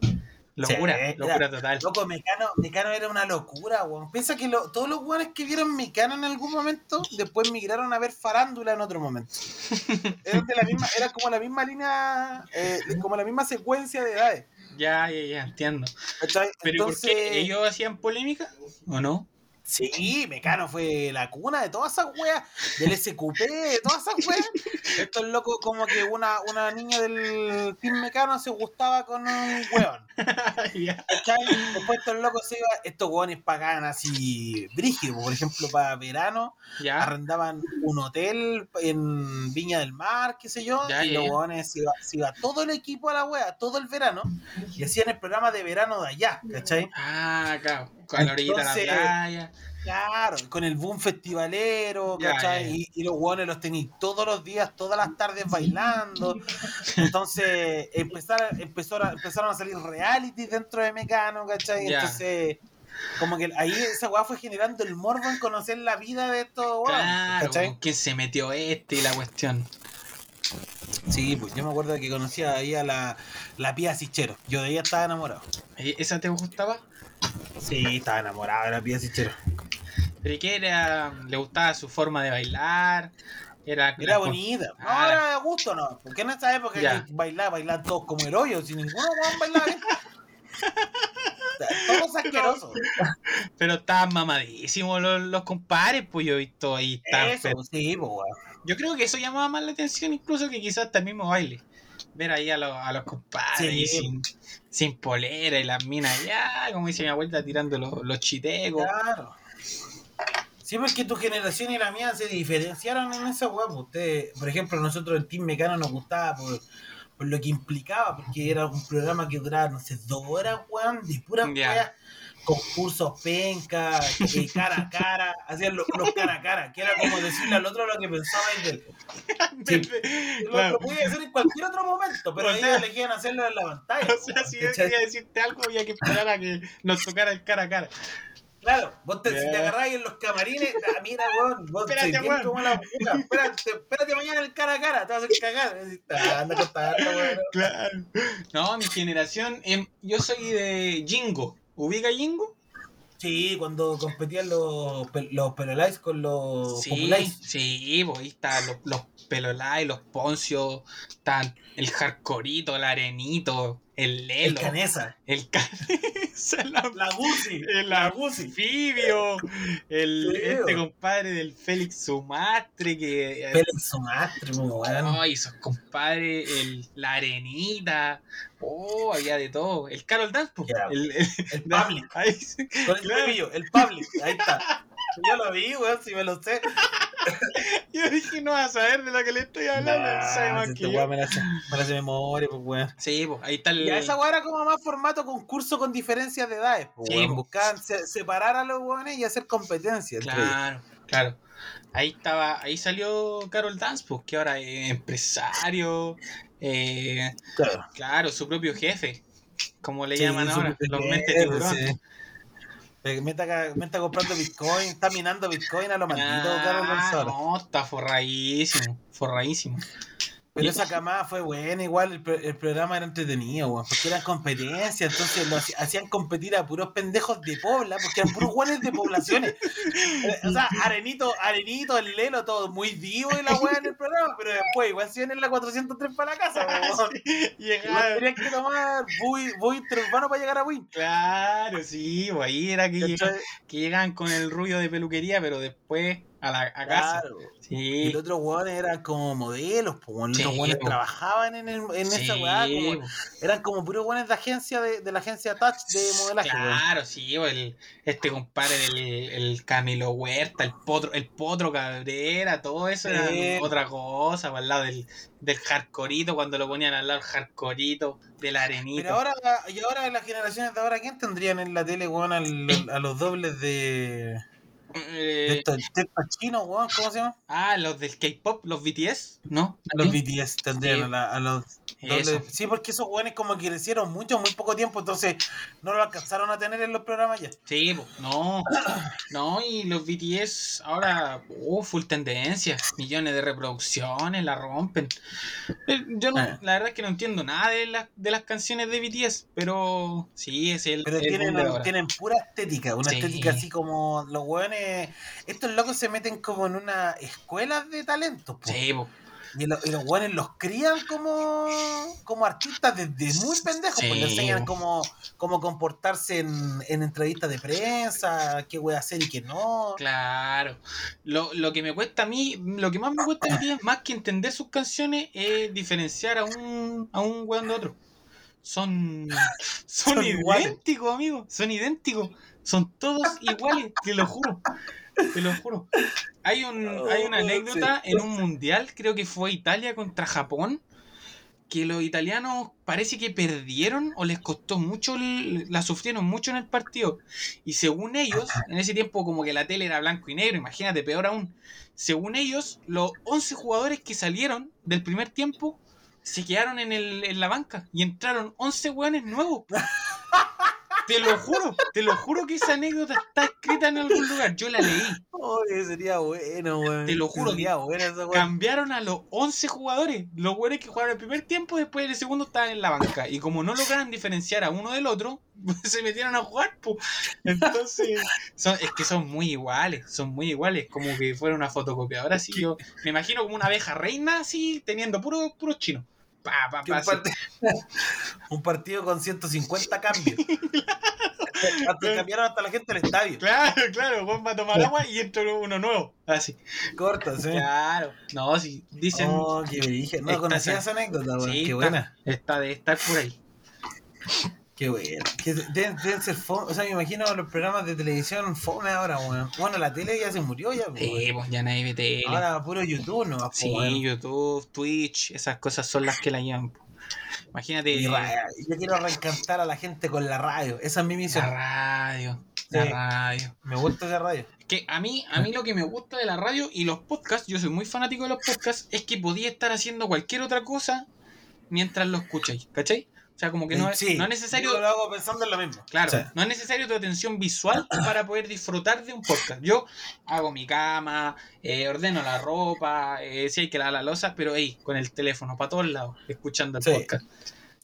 Locura, locura era- total. Loco, Mecano, Mecano era una locura, weón. Piensa que lo- todos los weones que vieron Mecano en algún momento, después migraron a ver Farándula en otro momento. *laughs* Era, de la misma, era como la misma línea, eh, como la misma secuencia de edades. Ya, ya, ya, entiendo. ¿cachai? Pero ¿y Entonces, ¿por qué ellos hacían polémica? ¿O no? Sí, Mecano fue la cuna de todas esas weas, del SQP, de todas esas weas. Estos locos como que una, una niña del Team Mecano se gustaba con un weón. *laughs* ¿cachai? Después estos locos se iban, estos weones pagaban así brígido, por ejemplo, para verano, arrendaban un hotel en Viña del Mar, qué sé yo, y los weones se iba, se iba todo el equipo a la wea, todo el verano, y hacían el programa de verano de allá, ¿cachai? Ah, claro. Con la orillita de la Entonces, playa. Claro, con el boom festivalero, Ya, ¿cachai? ya, ya. Y, y los hueones los tenéis todos los días, todas las tardes bailando. Entonces empezar, empezó a- empezaron a salir realities dentro de Mecano, ¿cachai? Entonces, como que ahí esa weá fue generando el morbo en conocer la vida de estos hueones, Claro, ¿cachai? ¿con quién se metió este y la cuestión? Sí, pues yo me acuerdo que conocía ahí a la, la Pía Sichero. Yo de ella estaba enamorado. ¿E- ¿Esa te gustaba? Sí, estaba enamorado de la Pía Sichero. ¿Pero y qué era? ¿Le gustaba su forma de bailar? Era, Era bonita. No, Ah, era de gusto, no. Porque en esa época Ya. que bailaba, bailaban todos como el hoyo, sin ninguno bailaba bien. Todos *laughs* asquerosos. Pero estaban mamadísimos los, los compadres, pues yo he visto ahí. estaban Eso, sí, pues. Yo creo que eso llamaba más la atención incluso que quizás hasta el mismo baile. Ver ahí a los, a los compadres Sí. sin, sin polera y las minas ya, como dice mi abuela, tirando los, los chitecos. Claro. Sí, porque tu generación y la mía se diferenciaron en esa weá. pues, Ustedes, por ejemplo, nosotros el Team Mecano nos gustaba por, por lo que implicaba, porque era un programa que duraba, no sé, dos horas, weón, de pura Ya. Concursos penca, eh, cara a cara, hacían los, los cara a cara, que era como decirle al otro lo que pensaba y de él. Lo, Claro. lo podía hacer en cualquier otro momento, pero O ellos sea- elegían hacerlo en la pantalla. O sea, si yo quería decirte algo, había que esperar a que nos tocara el cara a cara. Claro, vos te, si te Ya. agarráis en los camarines, ah, mira, weón, vos Espérate, weón. como la puta. Espérate, espérate mañana el cara a cara, te vas a hacer cagar. Ah, Anda contarlo, weón. Claro. No, mi generación, em, yo soy de Jingo. ¿Ubica Jingo? Sí, cuando competían los, los Pelolais con los Sí, Populais. sí, pues ahí están los, los Pelolai, los Poncio, están el Hardcorito, el Arenito, el El Lelo, Canesa. el Canesa, la, La Gucci. el. Anfibio, el, Sí, este compadre del Félix Sumastre, que... Félix Sumastre, muy bueno. Ay, esos compadres, el, la Arenita, oh, había de todo. El Carol Dance, el, el, El *laughs* Public. Ahí. Con el claro. El Public. Ahí está. Yo lo vi, weón, si me lo sé. *laughs* Yo dije, no vas a saber de lo que le estoy hablando. Nah, sabe más si que esta weá me la hace, me la hace memoria, pues weón. Sí, pues ahí está el. Y a esa weá era como más formato concurso con diferencias de edades. Pues, Sí, po. Buscaban se- separar a los weones y hacer competencia. entre ellos. Claro, claro. Ahí estaba, ahí salió Carol Dance, pues que ahora es empresario, eh, Claro. claro, su propio jefe, como le Sí, llaman ahora, los mentes jefe, tiburón. sí. Me está, ca- me está comprando Bitcoin, está minando Bitcoin a lo maldito, Carlos Ah, González. no, está forradísimo, forradísimo. Pero esa camada fue buena, igual el, el programa era entretenido, weón, porque eran competencias, entonces lo hacían competir a puros pendejos de Pobla, porque eran puros guanes de poblaciones. Eh, O sea, Arenito, Arenito, el Lelo, todo muy vivo y la weá en el programa, pero después igual se en la 403 para la casa, *laughs* weón. Llegaba, tenían que tomar bui, bui interurbano para llegar a Win. claro, sí, pues ahí era que, que llegaban con el rubio de peluquería, pero después a la a casa. Claro. Y Sí, los otros weones eran como modelos, pues los Sí, otros trabajaban en, el- en esa sí, weá, como- pues. eran como puros weones de agencia de, de la agencia Touch de modelaje, weón. Claro, sí, el, este compadre del el Camilo Huerta, el potro, el potro Cabrera, todo eso era otra cosa, al lado del, del hardcoreito, cuando lo ponían al lado del hardcoreito, del arenito. Pero ahora, y ahora las generaciones de ahora, ¿quién tendrían en la tele, weón, al- a los dobles de Eh, estos chinos, weón? ¿Cómo se llama? ah, los del K-pop, los BTS, ¿no? Los ¿Sí? BTS tendrían Sí. a, la- a los Sí, porque esos weones como que crecieron mucho, en muy poco tiempo, entonces no lo alcanzaron a tener en los programas ya. Sí, no, *coughs* no, y los BTS ahora, uh, full tendencia, millones de reproducciones, la rompen. Yo no, Ah. la verdad es que no entiendo nada de, las de las canciones de BTS, pero sí, es el, Pero el tienen, boom de ahora. tienen pura estética, una Sí. estética así como los weones. Estos locos se meten como en una escuela de talentos. Sí, po, Y, lo- y los weones los crían como, como artistas desde muy pendejos, pues Sí. les enseñan cómo, cómo comportarse en, en entrevistas de prensa, qué voy a hacer y qué no. claro. Lo, lo que me cuesta a mí, lo que más me cuesta a mí, *laughs* más que entender sus canciones, es diferenciar a un, a un weón de otro. Son, son, Son iguales. idénticos, amigos. Son idénticos. Son todos iguales, te lo juro. Te lo juro. Hay, un, hay una Oh, anécdota sí. en un mundial, creo que fue Italia contra Japón, que los italianos parece que perdieron o les costó mucho, la sufrieron mucho en el partido. Y según ellos, en ese tiempo como que la tele era blanco y negro, imagínate, peor aún. Según ellos, los 11 jugadores que salieron del primer tiempo se quedaron en, el, en la banca y entraron 11 hueones nuevos. *laughs* Te lo juro, te lo juro que esa anécdota está escrita en algún lugar. Yo la leí. Oye, sería bueno, weón. Te lo juro, Sería bueno esa weón. Cambiaron a los 11 jugadores. Los jugadores que jugaron el primer tiempo, después del segundo estaban en la banca. Y como no lograban diferenciar a uno del otro, *laughs* se metieron a jugar. po. Entonces, son- es que son muy iguales. Son muy iguales. Como que fuera una fotocopiadora. Así yo me imagino como una abeja reina, así, teniendo puro, puro chino. Pa, pa, Que pa, un, parte- *laughs* un partido con 150 cambios. *laughs* hasta cambiaron hasta la gente del estadio. Claro, claro. Vos va a tomar agua y entra uno nuevo. Así. Cortas, ¿eh? Claro. No, si dicen. Oh, qué dije. No conocía esa- anécdota, sí, qué está- buena. Está de estar por ahí. Qué buena. Que deben, deben ser fome. O sea, me imagino los programas de televisión fome ahora, weón. Bueno, la tele ya se murió ya, weón. Sí, pues ya nadie ve tele. Ahora puro YouTube no Sí, YouTube, Twitch, esas cosas son las que la llevan. po. Imagínate yo quiero reencantar a la gente con la radio. Esa es mi la misión. radio, la Sí. radio. Me gusta esa radio. Que a mí, a mí lo que me gusta de la radio y los podcasts, yo soy muy fanático de los podcasts, es que podía estar haciendo cualquier otra cosa mientras lo escucháis, ¿cachai? O sea, como que no, es- Sí, no es necesario Yo lo hago pensando en lo mismo. Claro, no es necesario tu atención visual para poder disfrutar de un podcast. Yo hago mi cama, eh, ordeno la ropa, eh, si hay que lavar la losa, pero ahí, con el teléfono, para todos lados, escuchando el Sí. podcast.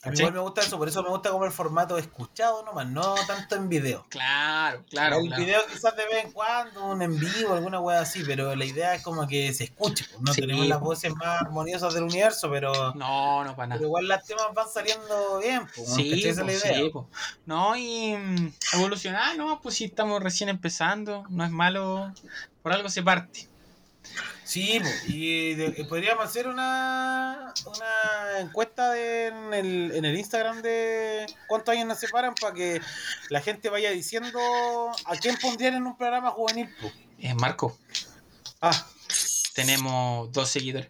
A mí igual me gusta eso, por eso me gusta como el formato escuchado nomás, no tanto en video. Claro, claro. el claro. video quizás de vez en cuando, un en vivo, alguna wea así, pero la idea es como que se escuche. pues, No Sí, tenemos las pues. voces más armoniosas del universo, pero, No, no para nada. pero igual las temas van saliendo bien. Pues, ¿no? Sí. Esa es la pues, idea. sí, pues. No, y mm, evolucionar, no, pues si estamos recién empezando, no es malo, por algo se parte. Sí, y de- podríamos hacer una, una encuesta de- en, el, en el Instagram de cuántos años nos separan para que la gente vaya diciendo a quién pondrían en un programa juvenil. Eh, Marco, Ah, tenemos dos seguidores.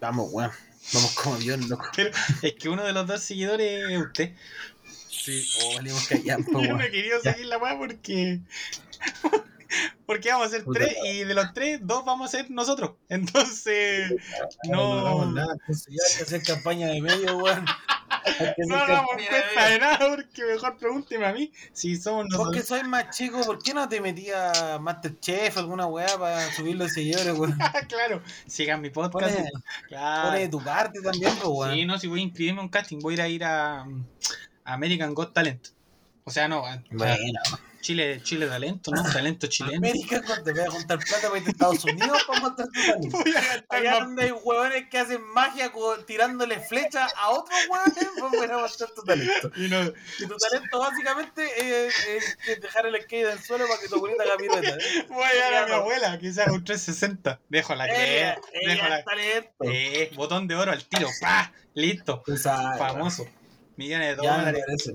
vamos, weón. Vamos como Dios, loco. Pero es que uno de los dos seguidores es usted. Sí, o valimos callar, po, *laughs* Yo no weón. he querido Ya. seguir la weá porque. *laughs* Porque vamos a ser tres y de los tres, dos vamos a ser nosotros. *laughs* Entonces, No, no. hagamos nada, entonces ya hay que hacer campaña de medio, weón. *laughs* No hagamos cuenta de nada porque mejor pregúnteme a mí si somos nosotros. soy más chico, ¿por qué no te metías a Masterchef alguna weá para subir los seguidores, weón? claro, sigan mi podcast. Pone, Claro. pone de tu parte también, pues, weón. Sí, no, si voy a inscribirme a un casting, voy a ir a ir a, a American Got Talent. O sea, no, a Bueno, Chile, Chile Talento, ¿no? Talento chileno. América, cuando te voy a juntar plata para Estados Unidos para mostrar tu talento. Allá donde hay huevones que hacen magia con- tirándole flechas a otros huevones, vamos a ir a mostrar tu talento. y no, Y tu talento básicamente es, es- es dejar el skate en el suelo para que tu abuelita haga pirueta. ¿eh? voy a llevar a mi abuela, haga un 360. Dejo la que Ella, dejo ella la es talento. eh, botón de oro al tiro, pa, listo, Exacto. famoso. Millones de Ya me dólares.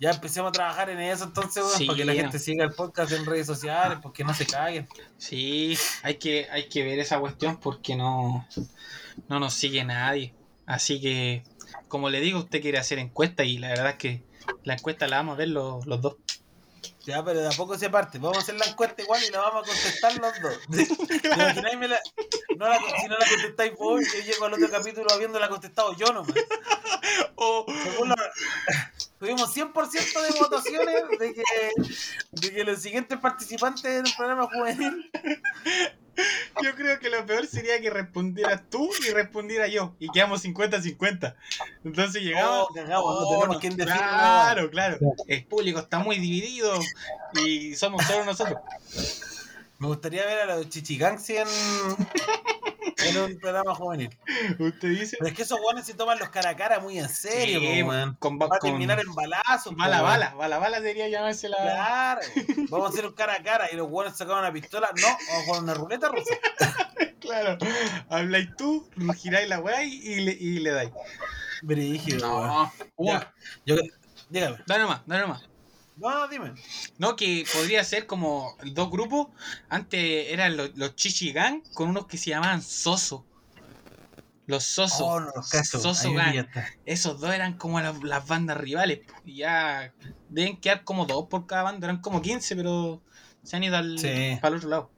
Ya empecemos a trabajar en eso entonces, Sí, para que la gente siga el podcast en redes sociales, porque no se caguen. Sí, hay que, hay que ver esa cuestión porque no, no nos sigue nadie. Así que, como le digo, usted quiere hacer encuesta y la verdad es que la encuesta la vamos a ver los, los dos. Ya, pero de a poco se parte. Vamos a hacer la encuesta igual y la vamos a contestar los dos. *laughs* ¿Te imagináis me la- no la- si no la contestáis vos, yo llego al otro capítulo habiéndola contestado yo nomás. *laughs* Oh, Según la- tuvimos 100% de votaciones de que, de que los siguientes participantes en el programa juvenil. yo creo que lo peor sería que respondieras tú y respondiera yo. Y quedamos 50-50. Entonces llegamos. Oh, cagamos, no Oh, tenemos no, quien decir Claro, claro. El público está muy dividido y somos solo nosotros. Me gustaría ver a los chichigangsi en, en un programa juvenil. Usted dice. Pero es que esos guanes se toman los cara a cara muy en serio, Sí, po, con, Va a con- terminar en balazos. po, bala, bala, bala, bala debería llamarse la. Claro, *laughs* vamos a hacer un cara a cara y los guanes sacaban una pistola. No, vamos a jugar una ruleta rusa. *laughs* Claro, habláis tú, giráis la weá y, le, y le dais. Brígido. No, yo, dígame. dale nomás, dale nomás. No, dime. No, que podría ser como dos grupos. Antes eran los, los Chichi Gang con unos que se llamaban Soso. Los Soso. Oh, no los cacho. Soso Gang. Esos dos eran como las, las bandas rivales. Y ya deben quedar como dos por cada banda. Eran como 15, pero se han ido al, Sí. para el otro lado.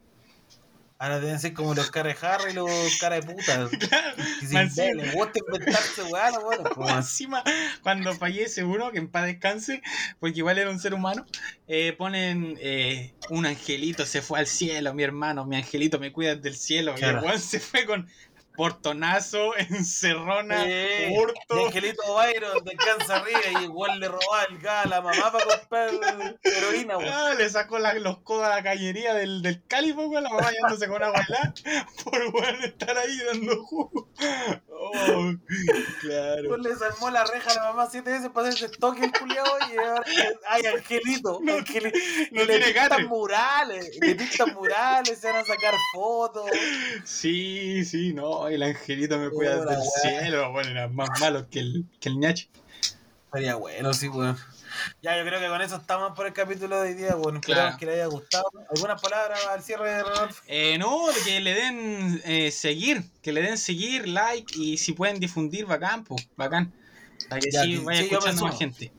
Ahora deben ser como los cara de Harry y los cara de puta. *laughs* Gusta inventarse, weón, bueno, pues. Encima, cuando fallece uno, que en paz descanse, porque igual era un ser humano, eh, ponen eh, un angelito se fue al cielo, mi hermano, mi angelito me cuida del cielo. Y Claro. el weón se fue con portonazo, *laughs* encerrona, Sí. hurto. Angelito Byron descansa arriba y igual le robaba el gas a la mamá para comprar heroína, weón. Ah, le sacó la- los codos a la cañería del, del cálipo, weón, la mamá yéndose con agua helada *laughs* por weón estar ahí dando jugo. Oh, claro. Pues le salmó la reja a la mamá siete veces para hacerse toque el culiado y ahora, ay, Angelito, Angelito. no y le pintan murales, le pintan murales, se van a sacar fotos. Sí, sí, no, el angelito me cuida del weá. cielo, bueno, era más malo que el, que el ñachi. Estaría bueno, sí, weón. Ya, yo creo que con eso estamos por el capítulo de hoy día, bueno, Claro. esperamos que les haya gustado. ¿Algunas palabras al cierre de Rodolfo? Eh, no, de que le den eh, seguir, que le den seguir, like y si pueden difundir, bacán, pues, bacán. Para que Ya, sí vaya sí, escuchando más gente.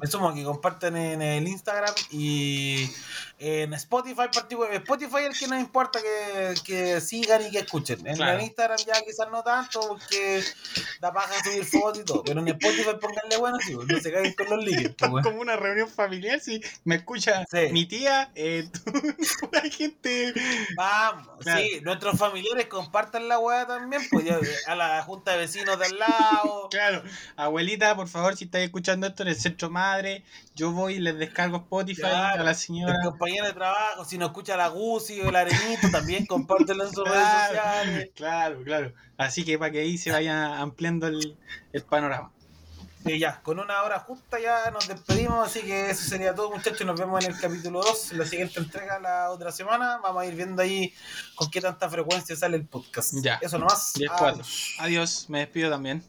Me sumo que comparten en el Instagram y en Spotify, particular, Spotify es el que nos importa que, que sigan y que escuchen. En Claro. el Instagram ya quizás no tanto porque da paja subir fotos y todo, pero en Spotify pónganle bueno, sí, pues, no se caigan con los líquidos. pues, weón. como una reunión familiar, si me escucha Sí. mi tía, eh, *laughs* tú, la gente. Vamos, Claro. sí, nuestros familiares compartan la weá también, pues ya, a la junta de vecinos de al lado. Claro, abuelita, por favor, si estáis escuchando esto en el centro madre, yo voy y les descargo Spotify Claro. a la señora. compañero de trabajo, si no escucha la Gucci o el Arenito, también compártelo en sus redes sociales. claro, claro. Así que para que ahí se vaya ampliando el, el panorama. Y ya, con una hora justa ya nos despedimos, así que eso sería todo muchachos, nos vemos en el capítulo 2, la siguiente entrega la otra semana, vamos a ir viendo ahí con qué tanta frecuencia sale el podcast. Ya. Eso nomás. 10-4. Adiós, me despido también.